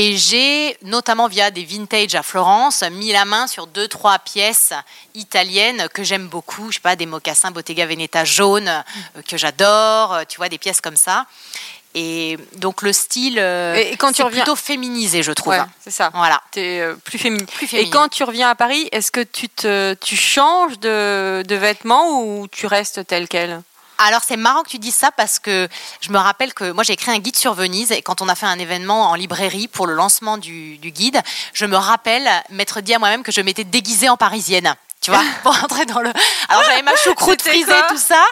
et j'ai, notamment via des vintage à Florence, mis la main sur deux, trois pièces italiennes que j'aime beaucoup. Je sais pas, des mocassins Bottega Veneta jaunes euh, que j'adore, euh, tu vois, des pièces comme ça. Et donc le style, euh,
Et quand tu reviens-
plutôt féminisé, je trouve.
Ouais, c'est ça.
Voilà.
Tu es plus féminine.
Plus
Et
féminine.
quand tu reviens à Paris, est-ce que tu, te, tu changes de, de vêtements ou tu restes tel quel?
Alors c'est marrant que tu dises ça parce que je me rappelle que moi j'ai écrit un guide sur Venise et quand on a fait un événement en librairie pour le lancement du, du guide, je me rappelle m'être dit à moi-même que je m'étais déguisée en parisienne. Tu vois, pour entrer dans le. Alors j'avais ma choucroute frisée, tout ça,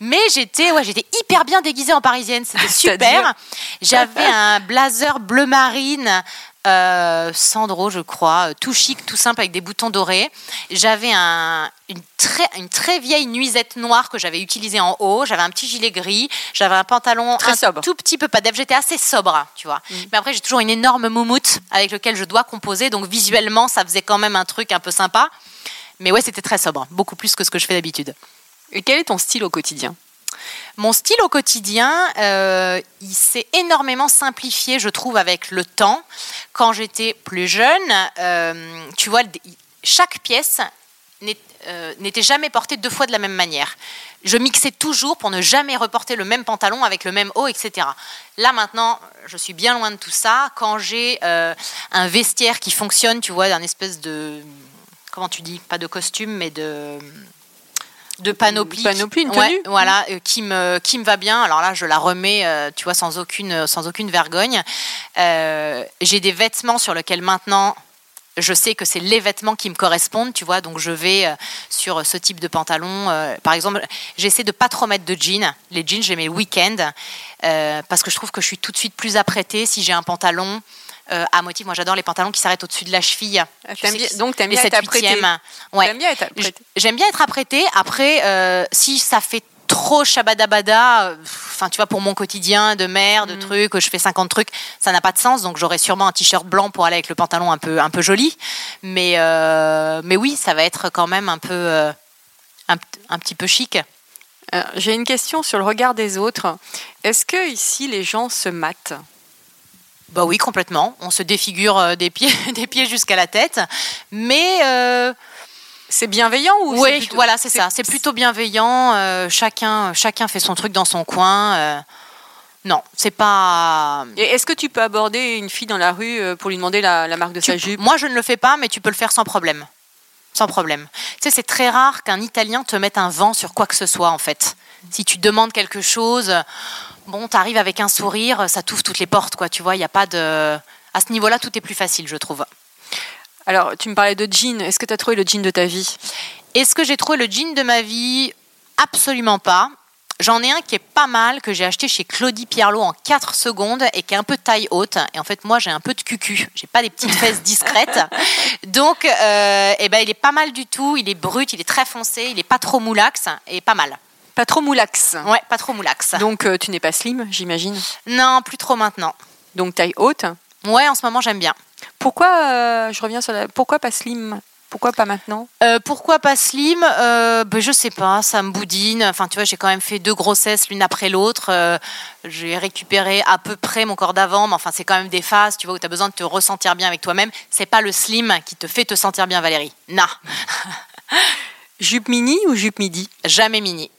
mais j'étais, ouais, j'étais hyper bien déguisée en parisienne. C'était super. J'avais un blazer bleu marine. Euh, Sandro, je crois, euh, tout chic, tout simple avec des boutons dorés. J'avais un, une, très, une très vieille nuisette noire que j'avais utilisée en haut. J'avais un petit gilet gris. J'avais un pantalon
Très
un
sobre.
tout petit peu pas. J'étais assez sobre, tu vois. Mais après, j'ai toujours une énorme moumoute avec lequel je dois composer. Donc visuellement, ça faisait quand même un truc un peu sympa. Mais ouais, c'était très sobre, beaucoup plus que ce que je fais d'habitude.
Et quel est ton style au quotidien?
Mon style au quotidien, euh, il s'est énormément simplifié, je trouve, avec le temps. Quand j'étais plus jeune, euh, tu vois, chaque pièce euh, n'était jamais portée deux fois de la même manière. Je mixais toujours pour ne jamais reporter le même pantalon avec le même haut, etc. Là maintenant, je suis bien loin de tout ça. Quand j'ai un vestiaire qui fonctionne, tu vois, d'un espèce de comment tu dis, pas de costume, mais de de panoplie,
Panoplie, une
Ouais,
tenue.
voilà, euh, qui me qui me va bien. Alors là, je la remets, euh, tu vois, sans aucune sans aucune vergogne. Euh, j'ai des vêtements sur lesquels maintenant je sais que c'est les vêtements qui me correspondent, tu vois, donc je vais sur ce type de pantalon. par exemple, j'essaie de pas trop mettre de jeans. Les jeans, je les mets le week-end euh, parce que je trouve que je suis tout de suite plus apprêtée si j'ai un pantalon euh, à motif. Moi, j'adore les pantalons qui s'arrêtent au-dessus de la cheville. Tu
t'aimes
sais,
bien- donc, t'aimes bien être
7,
apprêtée.
8e. Ouais.
T'aimes bien être apprêtée.
J- J'aime bien être apprêtée. Après, euh, si ça fait trop shabadabada, euh, enfin tu vois pour mon quotidien de mère, de trucs, je fais 50 trucs, ça n'a pas de sens. Donc j'aurai sûrement un t-shirt blanc pour aller avec le pantalon un peu un peu joli. Mais euh, mais oui, ça va être quand même un peu euh, un, un petit peu chic.
J'ai une question sur le regard des autres. Est-ce que ici les gens se matent?
Bah oui, complètement. On se défigure euh, des pieds des pieds jusqu'à la tête, mais euh,
C'est bienveillant ou
Oui,
plutôt-
voilà, c'est ça. C'est plutôt bienveillant. euh, chacun, chacun fait son truc dans son coin. euh, Non, c'est pas.
Est-ce que tu peux aborder une fille dans la rue pour lui demander la, la marque de
Tu-
sa jupe?
Moi, je ne le fais pas, mais tu peux le faire sans problème. Sans problème. Tu sais, c'est très rare qu'un Italien te mette un vent sur quoi que ce soit, en fait. Si tu demandes quelque chose, bon, t'arrives avec un sourire, ça t'ouvre toutes les portes, quoi. Tu vois, il n'y a pas de. À ce niveau-là, tout est plus facile, je trouve.
Alors, tu me parlais de jean. Est-ce que tu as trouvé le jean de ta vie?
Est-ce que j'ai trouvé le jean de ma vie? Absolument pas. J'en ai un qui est pas mal, que j'ai acheté chez Claudie Pierlot en 4 secondes et qui est un peu taille haute. Et en fait, moi, j'ai un peu de cucu. J'ai pas des petites fesses discrètes. Donc, euh, eh ben, il est pas mal du tout. Il est brut, il est très foncé, il est pas trop moulax et pas mal.
Pas trop moulax.
Ouais, pas trop moulax.
Donc, euh, tu n'es pas slim, j'imagine.
Non, plus trop maintenant.
Donc, taille haute.
Ouais, en ce moment, j'aime bien.
Pourquoi, euh, je reviens sur la... Pourquoi pas slim? Pourquoi pas maintenant?
Euh, pourquoi pas slim? Euh, ben, Je sais pas, ça me boudine. Enfin, tu vois, j'ai quand même fait deux grossesses l'une après l'autre. Euh, j'ai récupéré à peu près mon corps d'avant, mais enfin, c'est quand même des phases, tu vois, où tu as besoin de te ressentir bien avec toi-même. C'est pas le slim qui te fait te sentir bien, Valérie. Non,
Jupe mini ou jupe midi?
Jamais mini.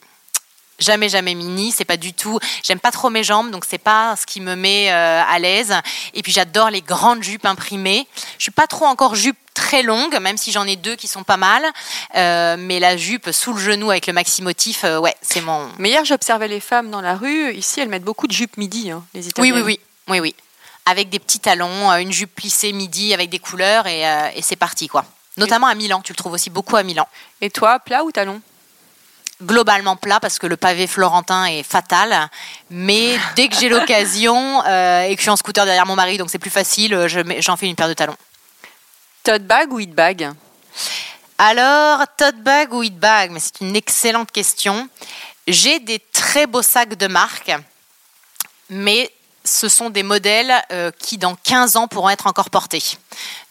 Jamais, jamais mini. C'est pas du tout. J'aime pas trop mes jambes, donc c'est pas ce qui me met euh, à l'aise. Et puis j'adore les grandes jupes imprimées. Je suis pas trop encore jupe très longue, même si j'en ai deux qui sont pas mal. Euh, mais la jupe sous le genou avec le maxi motif, euh, ouais, c'est mon.
Mais hier, j'observais les femmes dans la rue. Ici, elles mettent beaucoup de jupes midi, hein, les
Oui,
Italiennes.
oui, oui, oui, oui. Avec des petits talons, une jupe plissée midi avec des couleurs et, et c'est parti quoi. Notamment à Milan, tu le trouves aussi beaucoup à Milan.
Et toi, plat ou talon?
Globalement plat parce que le pavé florentin est fatal. Mais dès que j'ai l'occasion euh, et que je suis en scooter derrière mon mari, donc c'est plus facile, euh, j'en fais une paire de talons.
Tote bag ou hit bag?
Alors, tote bag ou hit bag? Mais c'est une excellente question. J'ai des très beaux sacs de marque, mais ce sont des modèles euh, qui, dans 15 ans, pourront être encore portés.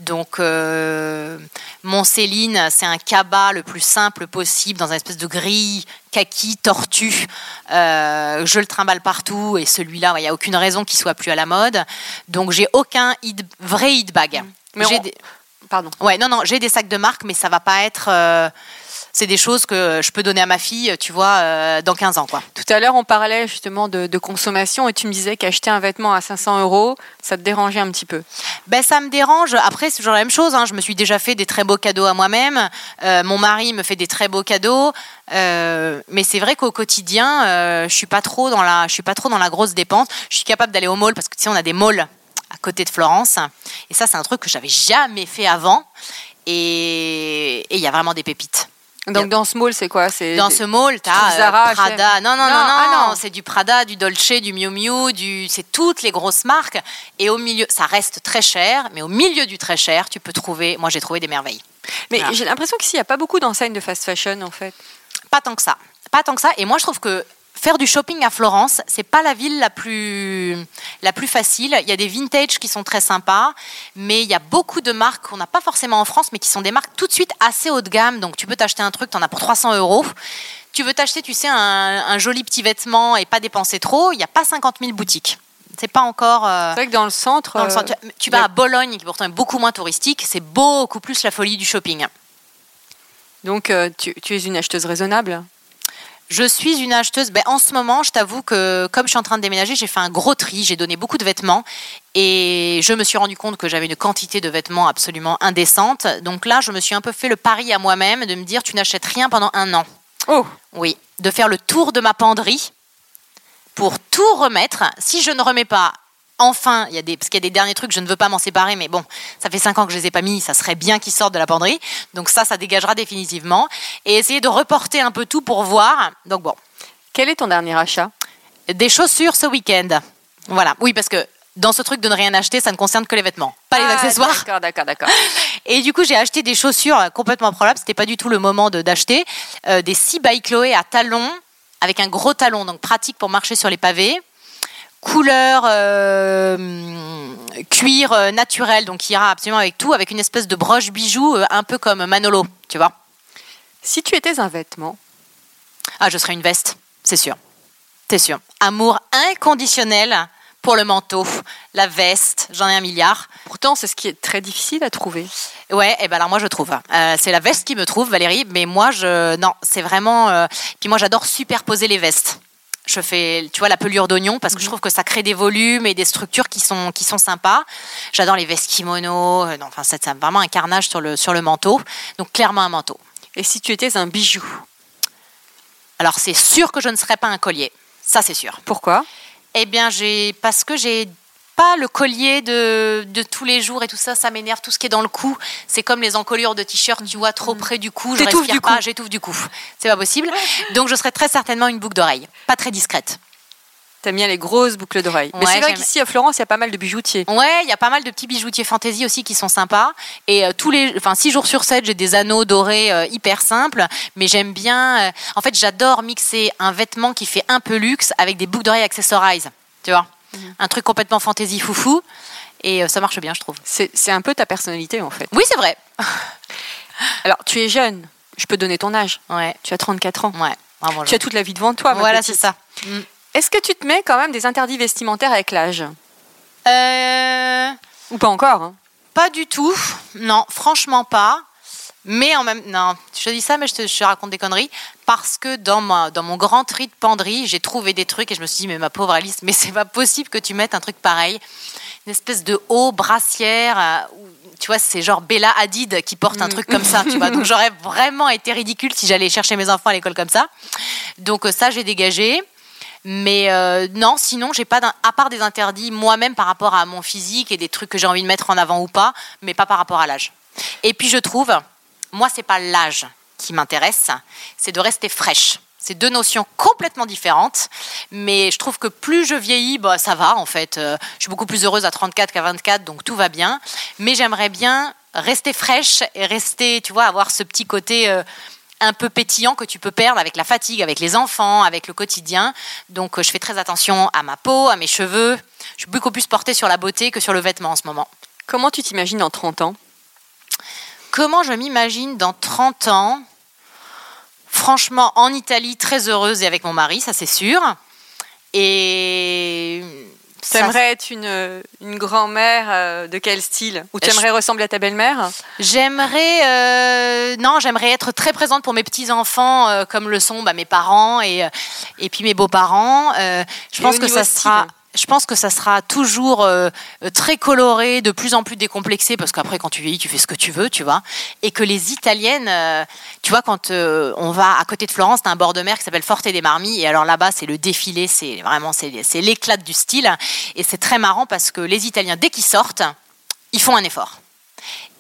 Donc, euh, mon Céline, c'est un cabas le plus simple possible, dans une espèce de grille kaki, tortue. Euh, je le trimballe partout, et celui-là, il n'y a aucune raison qu'il soit plus à la mode. Donc, j'ai aucun hit- vrai hit bag.
Mais on-
des-
Pardon.
Ouais, non, non, j'ai des sacs de marque, mais ça va pas être. Euh, c'est des choses que je peux donner à ma fille, tu vois, euh, dans 15 ans, quoi.
Tout à l'heure, on parlait justement de, de consommation et tu me disais qu'acheter un vêtement à 500 euros, ça te dérangeait un petit peu.
Ben, ça me dérange. Après, c'est toujours la même chose. hein. Je me suis déjà fait des très beaux cadeaux à moi-même. Euh, mon mari me fait des très beaux cadeaux. Euh, mais c'est vrai qu'au quotidien, euh, je suis pas trop dans la, je suis pas trop dans la grosse dépense. Je suis capable d'aller au mall parce que tu sais, on a des malls à côté de Florence. Et ça, c'est un truc que j'avais jamais fait avant. Et il y a vraiment des pépites.
Donc, dans ce mall, c'est quoi? C'est
Dans ce mall, tu
trouves
as
Zara,
Prada.
H&M.
Non, non, non,
Non,
non,
ah non.
c'est du Prada, du Dolce, du Miu Miu, du... c'est toutes les grosses marques. Et au milieu, ça reste très cher, mais au milieu du très cher, tu peux trouver, moi j'ai trouvé des merveilles.
Mais
Voilà.
j'ai l'impression qu'ici, il n'y a pas beaucoup d'enseignes de fast fashion, en fait.
Pas tant que ça. Pas tant que ça. Et moi, je trouve que faire du shopping à Florence, c'est pas la ville la plus, la plus facile. Il y a des vintage qui sont très sympas, mais il y a beaucoup de marques qu'on n'a pas forcément en France, mais qui sont des marques tout de suite assez haut de gamme. Donc, tu peux t'acheter un truc, tu en as pour 300 euros. Tu veux t'acheter, tu sais, un, un joli petit vêtement et pas dépenser trop. Il n'y a pas 50 000 boutiques. C'est pas encore. euh,
C'est vrai que dans le centre.
dans le
euh,
centre. Tu- Tu
a-
vas à Bologne, qui pourtant est beaucoup moins touristique. C'est beaucoup plus la folie du shopping.
Donc, euh, tu, tu es une acheteuse raisonnable?
Je suis une acheteuse. Ben, en ce moment, je t'avoue que comme je suis en train de déménager, j'ai fait un gros tri. J'ai donné beaucoup de vêtements et je me suis rendu compte que j'avais une quantité de vêtements absolument indécente. Donc là, je me suis un peu fait le pari à moi-même de me dire tu n'achètes rien pendant un an.
Oh
Oui, de faire le tour de ma penderie pour tout remettre. Si je ne remets pas, enfin, il y a des, parce qu'il y a des derniers trucs, je ne veux pas m'en séparer, mais bon, ça fait cinq ans que je les ai pas mis, ça serait bien qu'ils sortent de la penderie. Donc ça, ça dégagera définitivement. Et essayer de reporter un peu tout pour voir. Donc bon,
Quel est ton dernier achat?
Des chaussures ce week-end. Voilà, oui, parce que dans ce truc de ne rien acheter, ça ne concerne que les vêtements, pas les
Ah,
accessoires.
D'accord, d'accord, d'accord.
Et du coup, j'ai acheté des chaussures complètement probables. C'était pas du tout le moment de- d'acheter. Euh, des 6 by Chloé à talons, avec un gros talon, donc pratique pour marcher sur les pavés. Couleur euh, cuir euh, naturel, donc qui ira absolument avec tout, avec une espèce de broche bijou, euh, un peu comme Manolo, tu vois.
Si tu étais un vêtement,
Ah, je serais une veste, c'est sûr. C'est sûr. Amour inconditionnel pour le manteau, la veste, j'en ai un milliard.
pourtant, c'est ce qui est très difficile à trouver.
Ouais, et ben alors moi je trouve. Euh, c'est la veste qui me trouve, Valérie, mais moi je non, c'est vraiment. euh, Puis moi j'adore superposer les vestes. Je fais, tu vois, la pelure d'oignon parce que je trouve que ça crée des volumes et des structures qui sont, qui sont sympas. J'adore les vestes kimono. euh, non, enfin, c'est c'est vraiment un carnage sur le, sur le manteau. Donc, clairement un manteau.
Et si tu étais un bijou?
Alors, c'est sûr que je ne serais pas un collier. Ça, c'est sûr.
Pourquoi?
Eh bien, j'ai parce que j'ai pas le collier de, de tous les jours et tout ça, ça m'énerve. Tout ce qui est dans le cou, c'est comme les encolures de t-shirt, tu vois, trop près du cou. Je respire
du
pas, j'étouffe du cou. C'est pas possible. Donc, je serais très certainement une boucle d'oreille, pas très discrète.
T'aimes bien les grosses boucles d'oreilles. Mais c'est vrai qu'ici à Florence, il y a pas mal de bijoutiers.
Ouais, il y a pas mal de petits bijoutiers fantaisie aussi qui sont sympas. Et euh, tous les, enfin, six jours sur 7, j'ai des anneaux dorés euh, hyper simples. Mais j'aime bien. euh, en fait, j'adore mixer un vêtement qui fait un peu luxe avec des boucles d'oreilles accessorisées. Tu vois, un truc complètement fantaisie foufou. Et euh, ça marche bien, je trouve.
C'est un peu ta personnalité en fait.
Oui, c'est vrai.
Alors, tu es jeune. Je peux donner ton âge.
Ouais,
Tu as 34 ans.
ouais.
Tu as toute la vie devant toi.
Voilà, c'est ça.
Est-ce que tu te mets quand même des interdits vestimentaires avec l'âge?
Euh,
Ou pas encore hein?
Pas du tout. Non, franchement pas. Mais en même non, je te dis ça, mais je te, je raconte des conneries parce que dans ma, dans mon grand tri de penderie, j'ai trouvé des trucs et je me suis dit mais ma pauvre Alice, mais c'est pas possible que tu mettes un truc pareil, une espèce de haut brassière. euh, tu vois, c'est genre Bella Hadid qui porte un truc comme ça, tu vois. Donc j'aurais vraiment été ridicule si j'allais chercher mes enfants à l'école comme ça. Donc euh, ça, j'ai dégagé. Mais euh, non, sinon, j'ai pas, à part des interdits moi-même par rapport à mon physique et des trucs que j'ai envie de mettre en avant ou pas, mais pas par rapport à l'âge. Et puis je trouve, moi, c'est pas l'âge qui m'intéresse, c'est de rester fraîche. C'est deux notions complètement différentes, mais je trouve que plus je vieillis, bah, ça va en fait. Euh, je suis beaucoup plus heureuse à 34 qu'à 24, donc tout va bien. Mais j'aimerais bien rester fraîche et rester, tu vois, avoir ce petit côté euh, un peu pétillant que tu peux perdre avec la fatigue, avec les enfants, avec le quotidien. Donc euh, je fais très attention à ma peau, à mes cheveux. Je suis beaucoup plus portée sur la beauté que sur le vêtement en ce moment.
Comment tu t'imagines dans 30 ans?
Comment je m'imagine dans 30 ans Franchement, en Italie, très heureuse et avec mon mari, ça c'est sûr. Et.
T'aimerais être une, une grand-mère euh, de quel style? Ou
Euh,
t'aimerais ressembler à ta belle-mère?
J'aimerais, euh, non, j'aimerais être très présente pour mes petits enfants, euh, comme le sont bah, mes parents et et puis mes beaux-parents. Euh, je
Et
pense que ça
style
sera. Je pense que ça sera toujours euh, euh, très coloré, de plus en plus décomplexé, parce qu'après, quand tu vieillis, tu fais ce que tu veux, tu vois. Et que les Italiennes, euh, tu vois, quand on va à côté de Florence, t'as un bord de mer qui s'appelle Forte des Marmi, et alors là-bas, c'est le défilé, c'est vraiment, c'est l'éclat du style. Et c'est très marrant parce que les Italiens, dès qu'ils sortent, ils font un effort.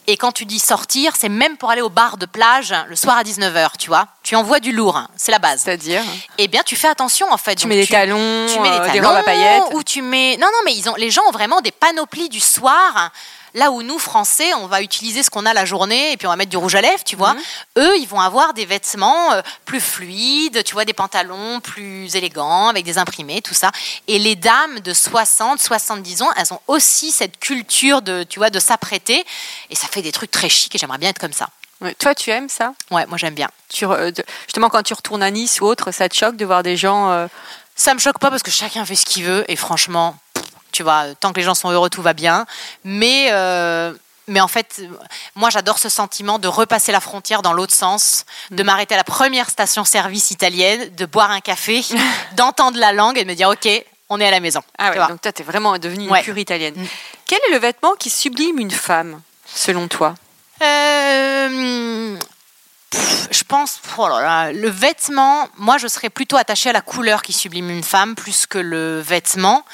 Et quand tu dis sortir, c'est même pour aller au bar de plage le soir à 19h, tu vois. Tu envoies du lourd, hein, c'est la base.
C'est-à-dire
Eh bien, tu fais attention en fait.
Tu
Donc,
mets des talons,
tu mets des
euh,
talons,
des robes à paillettes
ou tu mets non non mais ils ont les gens ont vraiment des panoplies du soir là où nous français on va utiliser ce qu'on a la journée et puis on va mettre du rouge à lèvres tu
Mhm.
vois eux ils vont avoir des vêtements euh, plus fluides tu vois des pantalons plus élégants avec des imprimés tout ça et les dames de 60 70 ans elles ont aussi cette culture de tu vois de s'apprêter et ça fait des trucs très chics et j'aimerais bien être comme ça
Ouais. Toi, tu aimes ça?
Ouais moi j'aime bien
tu, de- Justement, quand tu retournes à Nice ou autre, ça te choque de voir des gens. euh,
Ça me choque pas parce que chacun fait ce qu'il veut et franchement, tu vois, tant que les gens sont heureux, tout va bien. Mais euh, mais en fait, euh, moi j'adore ce sentiment de repasser la frontière dans l'autre sens, de m'arrêter à la première station-service italienne, de boire un café, d'entendre la langue et de me dire ok, on est à la maison.
Ah
Tu
ouais, donc toi, t'es vraiment devenue une
Ouais.
pure italienne.
Mm.
Quel est le vêtement qui sublime une femme, selon toi?
Euh, pff, je pense, oh là là, le vêtement, moi je serais plutôt attachée à la couleur qui sublime une femme plus que le vêtement.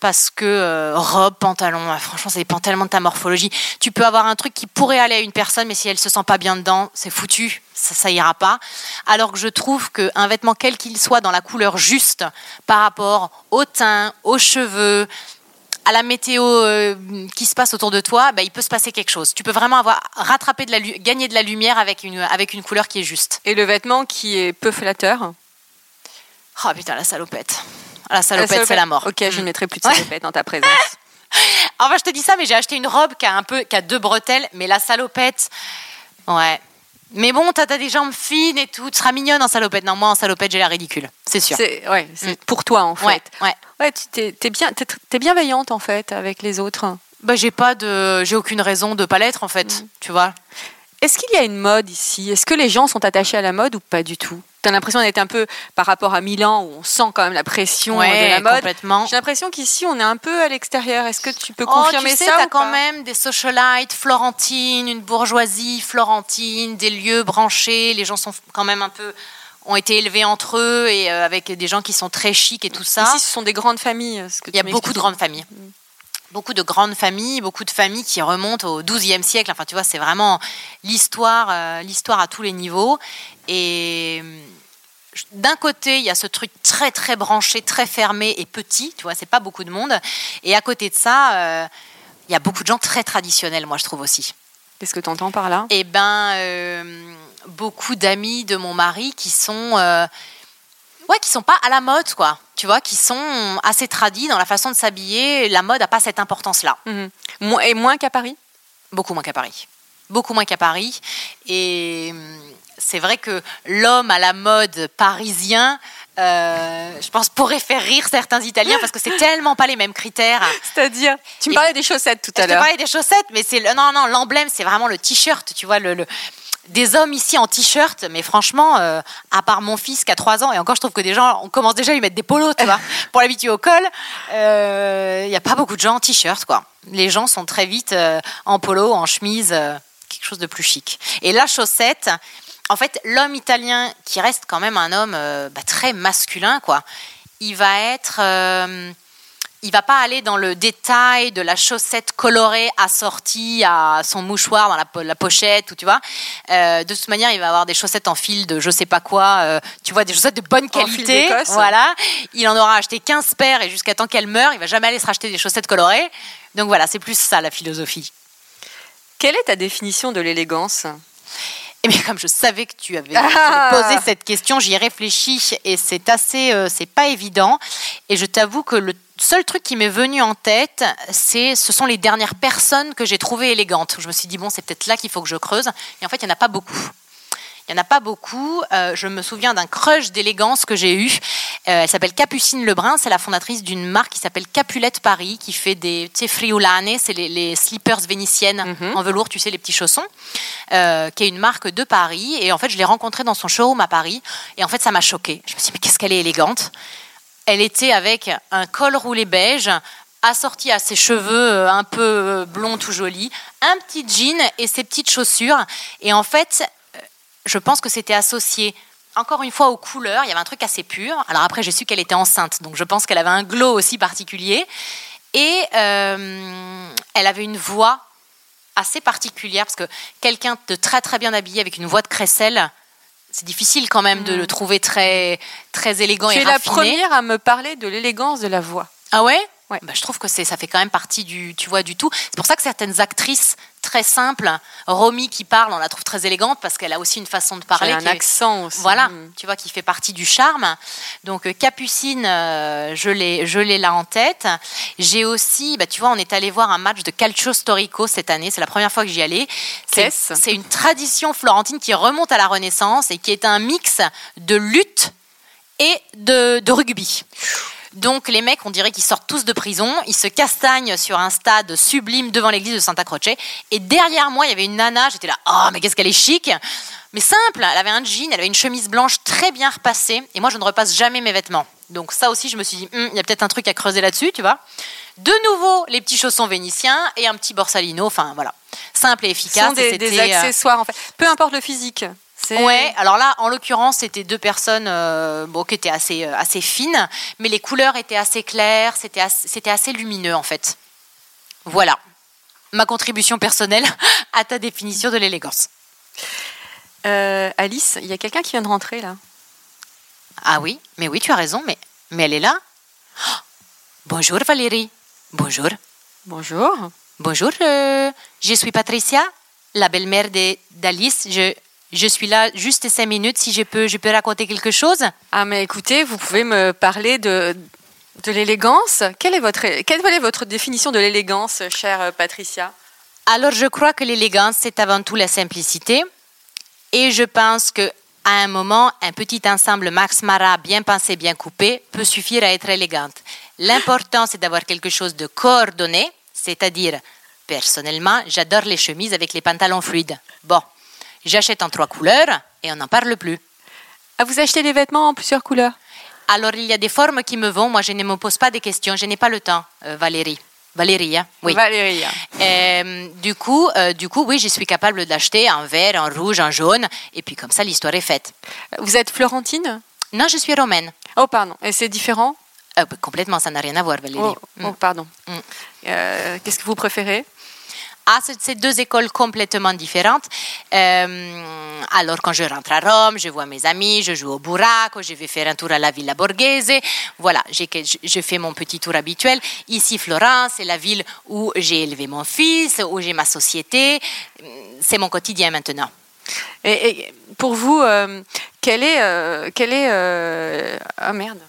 Parce que euh, robe, pantalon, franchement, ça dépend tellement de ta morphologie. Tu peux avoir un truc qui pourrait aller à une personne, mais si elle se sent pas bien dedans, c'est foutu, ça, ça ira pas. Alors que je trouve qu'un vêtement, quel qu'il soit, dans la couleur juste, par rapport au teint, aux cheveux, à la météo euh, qui se passe autour de toi, bah, il peut se passer quelque chose. Tu peux vraiment avoir rattrapé de la gagner de la lumière avec une avec une couleur qui est juste.
Et le vêtement qui est peu flatteur?
Oh putain la salopette. La salopette, c'est la mort.
Ok, je
Mm.
ne mettrai plus de
Ouais.
salopette dans ta présence.
Enfin, je te dis ça, mais j'ai acheté une robe qui a un peu qui a deux bretelles, mais la salopette, ouais. Mais bon, t'as t'as des jambes fines et tout, tu seras mignonne en salopette. Non, moi en salopette, j'ai l'air ridicule, c'est sûr.
C'est ouais, c'est
Mm.
pour toi en fait.
Ouais, ouais.
Ouais, tu t'es, t'es bien, t'es, t'es bienveillante en fait avec les autres.
Bah, j'ai pas de, j'ai aucune raison de pas l'être en fait, tu vois.
Est-ce qu'il y a une mode ici? Est-ce que les gens sont attachés à la mode ou pas du tout? T'as l'impression d'être un peu par rapport à Milan où on sent quand même la pression
Ouais,
de la mode.
complètement.
J'ai l'impression qu'ici on est un peu à l'extérieur. Est-ce que tu peux
Oh,
confirmer
tu sais,
ça ou
quand
pas
même des socialites florentines, une bourgeoisie florentine, des lieux branchés. Les gens sont quand même un peu ont été élevés entre eux et euh, avec des gens qui sont très chics et tout ça.
Ici, ce sont des grandes familles. ce que
Il y a beaucoup de grandes familles. Beaucoup de grandes familles, beaucoup de familles qui remontent au XIIe siècle. Enfin, tu vois, c'est vraiment l'histoire, euh, l'histoire à tous les niveaux. Et euh, d'un côté, il y a ce truc très très branché, très fermé et petit. Tu vois, c'est pas beaucoup de monde. Et à côté de ça, euh, il y a beaucoup de gens très traditionnels. Moi, je trouve aussi.
Qu'est-ce que tu entends par là?
Eh ben, euh, beaucoup d'amis de mon mari qui sont, euh, ouais, qui sont pas à la mode, quoi. Tu vois, qui sont assez tradis dans la façon de s'habiller. La mode n'a pas cette importance-là.
Mhm. Et moins qu'à Paris?
Beaucoup moins qu'à Paris. Beaucoup moins qu'à Paris. Et hum, c'est vrai que l'homme à la mode parisien, euh, je pense, pourrait faire rire certains Italiens parce que c'est tellement pas les mêmes critères.
C'est-à-dire Tu me parlais des chaussettes tout
Je
à
te
l'heure.
parlais des chaussettes, mais c'est le, non, non, l'emblème, c'est vraiment le t-shirt, tu vois, le, le- des hommes ici en t-shirt, mais franchement, euh, à part mon fils qui a 3 ans, et encore, je trouve que des gens, on commence déjà à lui mettre des polos, tu vois, pour l'habituer au col. euh, Il n'y a pas beaucoup de gens en t-shirt, quoi. Les gens sont très vite euh, en polo, en chemise, euh, quelque chose de plus chic. Et la chaussette, en fait, l'homme italien, qui reste quand même un homme euh, bah, très masculin, quoi, il va être. euh, il va pas aller dans le détail de la chaussette colorée assortie à son mouchoir dans la, po- la pochette ou tu vois. Euh, de toute manière, il va avoir des chaussettes en fil de je sais pas quoi. euh, tu vois, des chaussettes de bonne
En fil
qualité. Voilà. Il en aura acheté 15 paires et jusqu'à temps qu'elle meure, il va jamais aller se racheter des chaussettes colorées. Donc voilà, c'est plus ça la philosophie.
Quelle est ta définition de l'élégance?
Et bien comme je savais que tu avais
Ah.
poser cette question, j'y ai réfléchi et c'est assez, euh, c'est pas évident. Et je t'avoue que le seul truc qui m'est venu en tête, c'est, ce sont les dernières personnes que j'ai trouvées élégantes. Je me suis dit bon, c'est peut-être là qu'il faut que je creuse. Et en fait, il y en a pas beaucoup. Il n'y en a pas beaucoup. Euh, je me souviens d'un crush d'élégance que j'ai eu. Euh, elle s'appelle Capucine Lebrun. C'est la fondatrice d'une marque qui s'appelle Capulette Paris, qui fait des friulane, c'est les, les slippers vénitiennes en velours, tu sais, les petits chaussons, euh, qui est une marque de Paris. Et en fait, je l'ai rencontrée dans son showroom à Paris. Et en fait, ça m'a choquée. Je me suis dit, mais qu'est-ce qu'elle est élégante. Elle était avec un col roulé beige, assorti à ses cheveux un peu blonds tout jolis, un petit jean et ses petites chaussures. Et en fait, je pense que c'était associé encore une fois aux couleurs. Il y avait un truc assez pur. Alors après, j'ai su qu'elle était enceinte, donc je pense qu'elle avait un glow aussi particulier. Et euh, elle avait une voix assez particulière parce que quelqu'un de très très bien habillé avec une voix de crécelle, c'est difficile quand même de le trouver très très élégant
Mm. Tu
et
es la
raffiné.
première à me parler de l'élégance de la voix.
Ah ouais?
Ouais.
Bah, je trouve que c'est ça fait quand même partie du tu vois du tout. C'est pour ça que certaines actrices très simples, Romy qui parle, on la trouve très élégante parce qu'elle a aussi une façon de parler
Elle a un
qui est-
accent aussi.
voilà,
Mm.
tu vois, qui fait partie du charme. Donc euh, Capucine, euh, je l'ai, je l'ai là en tête. J'ai aussi, bah, tu vois, on est allé voir un match de Calcio Storico cette année. C'est la première fois que j'y allais. C'est, une tradition florentine qui remonte à la Renaissance et qui est un mix de lutte et de, de rugby. Donc les mecs, on dirait qu'ils sortent tous de prison, ils se castagnent sur un stade sublime devant l'église de Santa Croce. Et derrière moi, il y avait une nana, j'étais là, oh mais qu'est-ce qu'elle est chic Mais simple, elle avait un jean, elle avait une chemise blanche très bien repassée. Et moi, je ne repasse jamais mes vêtements. Donc ça aussi, je me suis dit, Hum, il y a peut-être un truc à creuser là-dessus, tu vois. De nouveau, les petits chaussons vénitiens et un petit borsalino, enfin voilà. Simple et
Ce
efficace.
sont des,
et
des
euh,
accessoires en fait. Peu importe le physique.
Ouais, alors là, en l'occurrence, c'était deux personnes euh, bon, qui étaient assez, euh, assez fines, mais les couleurs étaient assez claires, c'était assez, c'était assez lumineux en fait. Voilà, ma contribution personnelle à ta définition de l'élégance.
Euh, Alice, il y a quelqu'un qui vient de rentrer là.
Ah oui, mais oui, tu as raison, mais, mais elle est là. Oh, bonjour Valérie. Bonjour.
Bonjour.
Bonjour, je suis Patricia, la belle-mère de- d'Alice. Je, je suis là juste cinq minutes, si je peux, je peux raconter quelque chose.
Ah mais écoutez, vous pouvez me parler de, de l'élégance. Quelle est votre quelle est votre définition de l'élégance, chère Patricia?
Alors, je crois que l'élégance, c'est avant tout la simplicité. Et je pense que à un moment, un petit ensemble Max Mara bien pensé, bien coupé, peut suffire à être élégante. L'important, c'est d'avoir quelque chose de coordonné, c'est-à-dire, personnellement, j'adore les chemises avec les pantalons fluides. Bon, j'achète en trois couleurs et on n'en parle plus.
Ah, vous achetez des vêtements en plusieurs couleurs?
Alors, il y a des formes qui me vont. Moi, je ne me pose pas des questions. Je n'ai pas le temps, euh, Valérie. Valérie, hein oui.
Valérie.
Euh, du, coup, euh, du coup, oui, je suis capable d'acheter en vert, en rouge, en jaune. Et puis, comme ça, l'histoire est faite.
Vous êtes Florentine?
Non, je suis romaine.
Oh, pardon. Et c'est différent?
Complètement, ça n'a rien à voir, Valérie.
Oh,
Mm.
oh, pardon.
Mm.
Qu'est-ce que vous préférez?
Ah, c'est c'est deux écoles complètement différentes. Euh, alors, quand je rentre à Rome, je vois mes amis, je joue au burraco, je vais faire un tour à la Villa Borghese. Voilà, je, fais mon petit tour habituel. Ici, Florence, c'est la ville où j'ai élevé mon fils, où j'ai ma société. C'est mon quotidien maintenant.
et, pour vous, euh, quel est. euh, quel est Ah merde.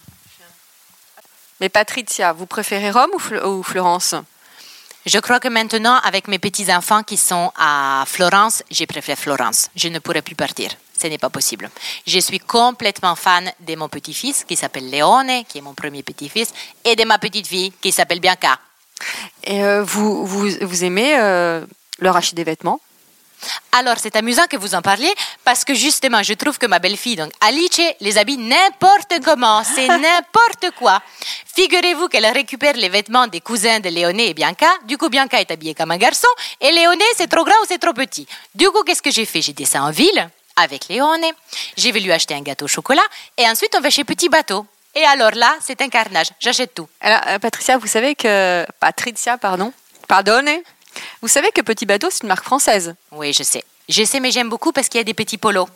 Mais Patricia, vous préférez Rome ou Florence?
Je crois que maintenant, avec mes petits-enfants qui sont à Florence, je préfère Florence. Je ne pourrai plus partir. Ce n'est pas possible. Je suis complètement fan de mon petit-fils qui s'appelle Leone, qui est mon premier petit-fils, et de ma petite-fille qui s'appelle Bianca.
Et euh, vous, vous, vous aimez euh, leur acheter des vêtements?
Alors, c'est amusant que vous en parliez parce que justement, je trouve que ma belle-fille, donc Alice, les habille n'importe comment. C'est n'importe quoi. Figurez-vous qu'elle récupère les vêtements des cousins de Léoné et Bianca. Du coup, Bianca est habillée comme un garçon et Léoné, c'est trop grand ou c'est trop petit. Du coup, qu'est-ce que j'ai fait? J'ai descendu en ville avec Léoné. Je vais lui acheter un gâteau au chocolat et ensuite on va chez Petit Bateau. Et alors là, c'est un carnage. J'achète tout.
Alors, euh, Patricia, vous savez que. Patricia, pardon. Pardonnez. Vous savez que Petit Bateau, c'est une marque française.
Oui, je sais. Je sais, mais j'aime beaucoup parce qu'il y a des petits polos.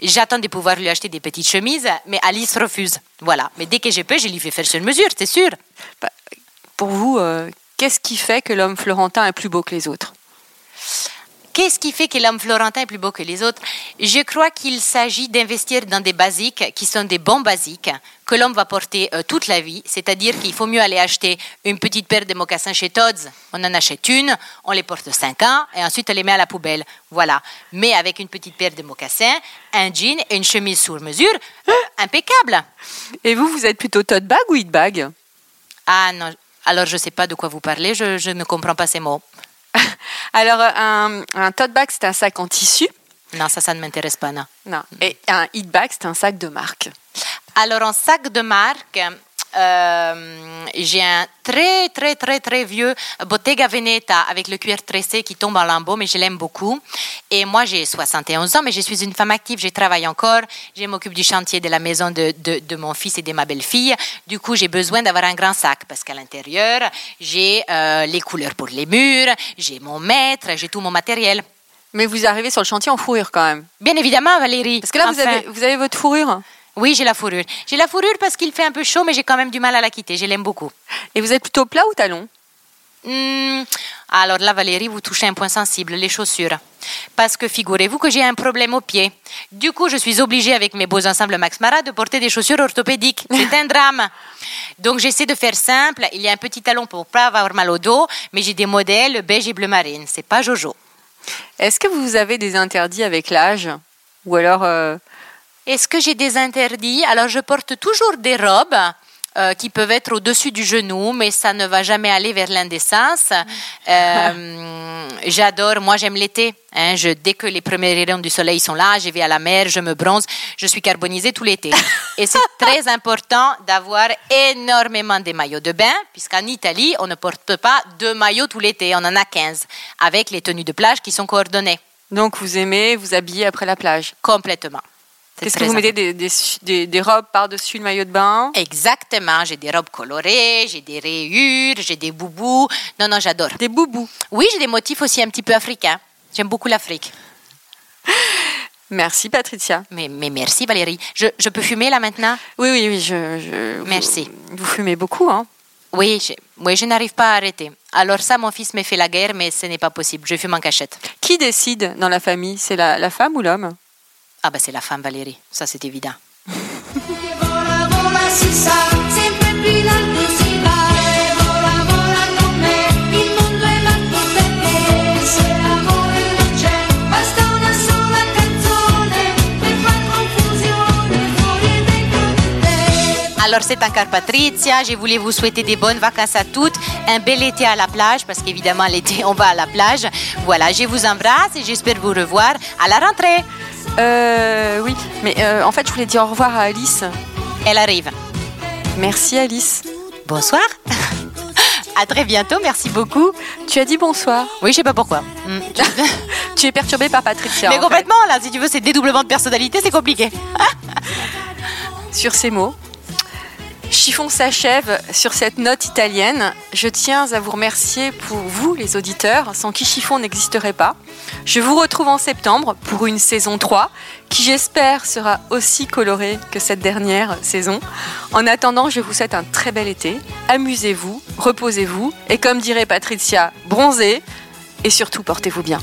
J'attends de pouvoir lui acheter des petites chemises, mais Alice refuse. Voilà. Mais dès que je peux, je lui fais faire sur mesure, c'est sûr.
Pour vous, euh, qu'est-ce qui fait que l'homme florentin est plus beau que les autres?
Qu'est-ce qui fait que l'homme florentin est plus beau que les autres? Je crois qu'il s'agit d'investir dans des basiques qui sont des bons basiques que l'homme va porter euh, toute la vie. C'est-à-dire qu'il faut mieux aller acheter une petite paire de mocassins chez Tod's. On en achète une, on les porte 5 ans et ensuite on les met à la poubelle. Voilà. Mais avec une petite paire de mocassins, un jean et une chemise sur mesure, euh, impeccable.
Et vous, vous êtes plutôt tote bag ou hit bag?
Ah non, alors je ne sais pas de quoi vous parlez, je, je ne comprends pas ces mots.
Alors, euh, un, un tote bag, c'est un sac en tissu.
Non, ça, ça ne m'intéresse pas, non.
Non. Et un hit bag, c'est un sac de marque.
Alors, en sac de marque, euh, j'ai un très, très, très, très vieux Bottega Veneta avec le cuir tressé qui tombe en lambeaux, mais je l'aime beaucoup. Et moi, j'ai 71 ans, mais je suis une femme active, je travaille encore, je m'occupe du chantier de la maison de, de, de mon fils et de ma belle-fille. Du coup, j'ai besoin d'avoir un grand sac parce qu'à l'intérieur, j'ai euh, les couleurs pour les murs, j'ai mon maître, j'ai tout mon matériel.
Mais vous arrivez sur le chantier en fourrure quand même.
Bien évidemment, Valérie.
Parce que là, vous,
Enfin.
avez, vous avez votre fourrure.
Oui, j'ai la fourrure. J'ai la fourrure parce qu'il fait un peu chaud, mais j'ai quand même du mal à la quitter. Je l'aime beaucoup.
Et vous êtes plutôt plat ou talon?
Hmm, alors là, Valérie, vous touchez un point sensible, les chaussures. Parce que figurez-vous que j'ai un problème au pied. Du coup, je suis obligée avec mes beaux ensembles Max Mara de porter des chaussures orthopédiques. C'est un drame. Donc j'essaie de faire simple. Il y a un petit talon pour pas avoir mal au dos, mais j'ai des modèles beige et bleu marine. C'est pas Jojo.
Est-ce que vous avez des interdits avec l'âge? Ou alors. euh,
Est-ce que j'ai des interdits? Alors, je porte toujours des robes euh, qui peuvent être au-dessus du genou, mais ça ne va jamais aller vers l'indécence. Euh, J'adore, moi j'aime l'été. hein. je, dès que les premiers rayons du soleil sont là, je vais à la mer, je me bronze, je suis carbonisée tout l'été. Et c'est très important d'avoir énormément de maillots de bain, puisqu'en Italie, on ne porte pas deux maillots tout l'été, on en a 15, avec les tenues de plage qui sont coordonnées
Donc vous aimez vous habiller après la plage?
Complètement.
Qu'est-ce que vous mettez des, des, des- des robes par-dessus le maillot de bain?
Exactement, j'ai des robes colorées, j'ai des rayures, j'ai des boubous. Non, non, j'adore.
Des boubous.
Oui, j'ai des motifs aussi un petit peu africains. J'aime beaucoup l'Afrique.
Merci Patricia.
Mais, mais merci Valérie. Je, je peux fumer là maintenant?
Oui, oui, oui. Je, je- vous-
Merci.
Vous, fumez beaucoup, hein
Oui, je, oui, je n'arrive pas à arrêter. Alors ça, mon fils me fait la guerre, mais ce n'est pas possible. Je fume en cachette.
Qui décide dans la famille? C'est la, la femme ou l'homme?
Ah bah c'est la femme Valérie, ça c'est évident. Alors c'est encore Patricia, je voulais vous souhaiter des bonnes vacances à toutes, un bel été à la plage, parce qu'évidemment l'été on va à la plage. Voilà, je vous embrasse et j'espère vous revoir à la rentrée.
Euh, oui, mais euh, en fait, je voulais dire au revoir à Alice.
Elle arrive.
Merci Alice.
Bonsoir. À très bientôt, merci beaucoup.
Tu as dit bonsoir.
Oui, je sais pas pourquoi. Mm.
Tu es perturbée par Patricia.
Mais
fait.
complètement, là, si tu veux, c'est dédoublement de personnalité, c'est compliqué.
Sur ces mots, Chiffon s'achève sur cette note italienne. Je tiens à vous remercier pour vous, les auditeurs, sans qui Chiffon n'existerait pas. Je vous retrouve en septembre pour une saison 3, qui j'espère sera aussi colorée que cette dernière saison. En attendant, je vous souhaite un très bel été. Amusez-vous, reposez-vous, et comme dirait Patricia, bronzez, et surtout portez-vous bien.